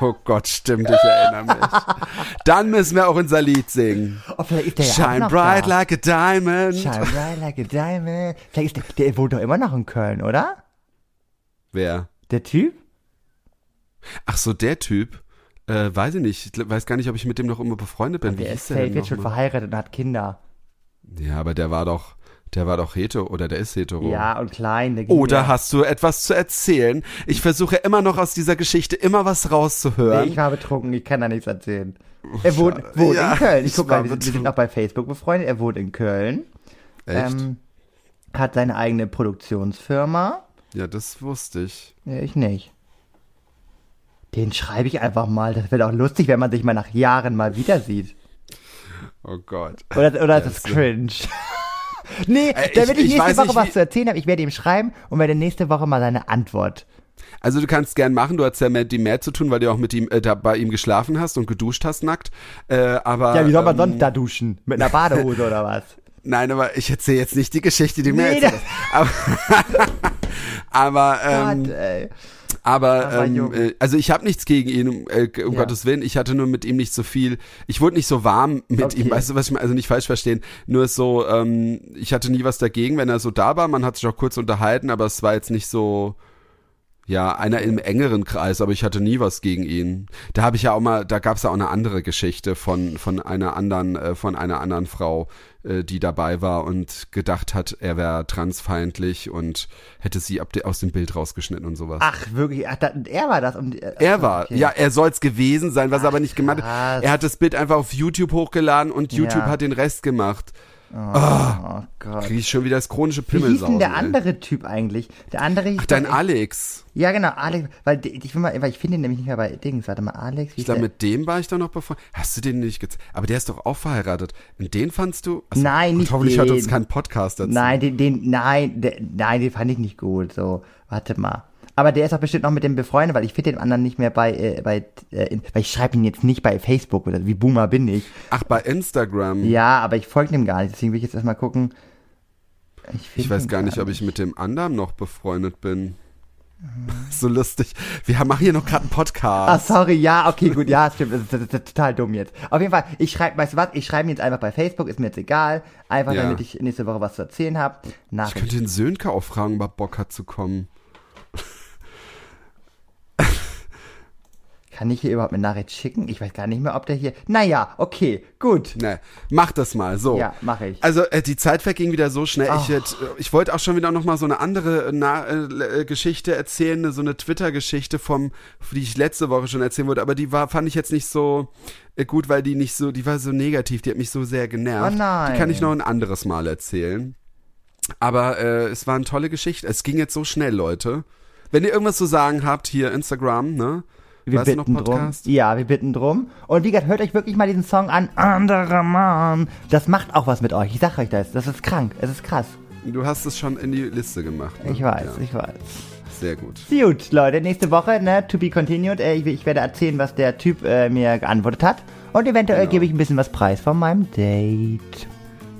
Oh Gott, stimmt, ich erinnere mich. Dann müssen wir auch unser Lied singen. Oh, vielleicht ist der ja Shine noch bright da. like a diamond. Shine bright like a diamond. Vielleicht ist der, der wohnt doch immer noch in Köln, oder? Wer? Der Typ? Ach so, der Typ. Äh, weiß ich nicht. Ich weiß gar nicht, ob ich mit dem noch immer befreundet bin. Wie der hieß ist der safe jetzt schon noch mal? verheiratet und hat Kinder. Ja, aber der war doch, der war doch hetero oder der ist hetero. Ja, und klein. Oder ja- hast du etwas zu erzählen? Ich versuche immer noch aus dieser Geschichte immer was Nee, rauszuhören. ich war betrunken, ich kann da nichts erzählen. Er wohnt, wohnt Ja, in Köln. Ich ich guck mal, wir sind, wir sind betrunken. auch bei Facebook befreundet. Er wohnt in Köln. Echt? Ähm, hat seine eigene Produktionsfirma. Ja, das wusste ich. Ja, ich nicht. Den schreibe ich einfach mal. Das wird auch lustig, wenn man sich mal nach Jahren mal wieder sieht. Oh Gott. Oder, oder ist das so. cringe? nee, Äh, ich- damit ich, ich nächste Woche nicht, was zu erzählen habe, ich werde ihm schreiben und werde nächste Woche mal seine Antwort. Also du kannst gern machen, du hast ja mit ihm mehr zu tun, weil du auch mit ihm äh, da bei ihm geschlafen hast und geduscht hast nackt. Äh, aber Ja, wie soll man ähm, sonst da duschen? Mit einer Badehose oder was? Nein, aber ich erzähle jetzt nicht die Geschichte, die mir Nee, erzählt hast. Aber, aber ähm, Gott, ey. Aber ähm, äh, also ich habe nichts gegen ihn, um, äh, um Ja. Gottes Willen. Ich hatte nur mit ihm nicht so viel. Ich wurde nicht so warm mit Okay. ihm. Weißt du, was ich meine? Also nicht falsch verstehen. Nur so, ähm, ich hatte nie was dagegen, wenn er so da war. Man hat sich auch kurz unterhalten, aber es war jetzt nicht so. Ja, einer im engeren Kreis, aber ich hatte nie was gegen ihn. Da habe ich ja auch mal, da gab es ja auch eine andere Geschichte von von einer anderen äh, von einer anderen Frau, äh, die dabei war und gedacht hat, er wäre transfeindlich und hätte sie ab de, aus dem Bild rausgeschnitten und sowas. Ach, wirklich? Ach, da, er war das? Und, äh, Er war, okay. ja, er soll es gewesen sein, was er aber nicht gemacht hat. Er hat das Bild einfach auf YouTube hochgeladen und YouTube Ja. hat den Rest gemacht. Oh Gott. Kriege ich schon wieder das chronische Wie hieß denn der ey. andere Typ eigentlich? Der andere Ach, dein Alex. Ja, genau, Alex. Weil ich, will mal, weil ich finde ihn nämlich nicht mehr bei Dings. Warte mal, Alex. Ich glaube, mit dem war ich doch noch befreundet. Hast du den nicht gezeigt? Aber der ist doch auch verheiratet. Und den fandst du? Achso, Nein, nicht Hoffentlich hört den. uns kein Podcast dazu. Nein, den, den, nein, der, nein, den fand ich nicht gut. So, warte mal. Aber der ist doch bestimmt noch mit dem befreundet, weil ich finde den anderen nicht mehr bei, äh, bei, äh, weil ich schreibe ihn jetzt nicht bei Facebook oder wie Boomer bin ich. Ach, bei Instagram. Ja, aber ich folge dem gar nicht, deswegen will ich jetzt erstmal gucken. Ich, Ich weiß gar nicht, ob ich mit dem anderen noch befreundet bin. So lustig. Wir machen hier noch gerade einen Ah, Podcast. sorry, ja, okay, gut, ja, stimmt, das ist, das ist, total dumm jetzt. Auf jeden Fall, ich schreibe, weißt du was, ich schreibe ihn jetzt einfach bei Facebook, ist mir jetzt egal, einfach Ja. damit ich nächste Woche was zu erzählen habe. ich könnte den Sönke auch fragen, ob er Bock hat zu kommen. Kann ich hier überhaupt eine Nachricht schicken? Ich weiß gar nicht mehr, ob der hier. Naja, okay, gut. Ne, mach das mal. So. Ja, mache ich. Also äh, die Zeit verging wieder so schnell. Ich, hätt, äh, ich wollte auch schon wieder noch mal so eine andere äh, Na äh, äh, Geschichte erzählen, so eine Twitter-Geschichte vom, die ich letzte Woche schon erzählen wollte, aber die war fand ich jetzt nicht so äh, gut, weil die nicht so, die war so negativ, die hat mich so sehr genervt. Oh nein. Die kann ich noch ein anderes Mal erzählen. Aber es war eine tolle Geschichte. Es ging jetzt so schnell, Leute. Wenn ihr irgendwas zu sagen habt, hier Instagram, ne? Wir Weißt bitten drum. Ja, wir bitten drum. Und wie gesagt, hört euch wirklich mal diesen Song an. Anderer Mann. Das macht auch was mit euch. Ich sag euch das. Das ist krank. Es ist krass. Du hast es schon in die Liste gemacht. Ne? Ich weiß, Ja, ich weiß. sehr gut. Gut, Leute, nächste Woche, ne, to be continued. Äh, ich, ich werde erzählen, was der Typ äh, mir geantwortet hat. Und eventuell Genau. gebe ich ein bisschen was preis von meinem Date.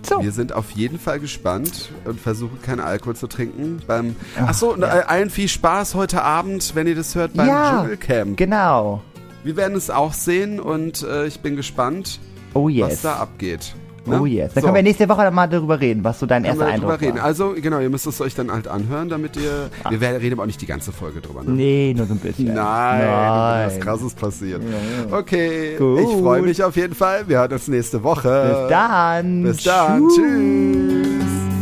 So. Wir sind auf jeden Fall gespannt und versuchen keinen Alkohol zu trinken. Beim Ach, Achso, und, ja. allen viel Spaß heute Abend, wenn ihr das hört beim Ja, Dschungelcamp. Genau. Wir werden es auch sehen und äh, ich bin gespannt, Oh was yes. da abgeht. Ne? Oh yes. Dann So, können wir nächste Woche mal darüber reden, was so dein erster wir Eindruck drüber reden. war. Also, genau, ihr müsst es euch dann halt anhören, damit ihr. Wir werden, reden aber auch nicht die ganze Folge drüber, ne? Nee, nur so ein bisschen. Nein, Nein. was krasses passiert. Ja. Okay, Gut. ich freue mich auf jeden Fall. Wir hören uns nächste Woche. Bis dann. Bis dann. Tschüss.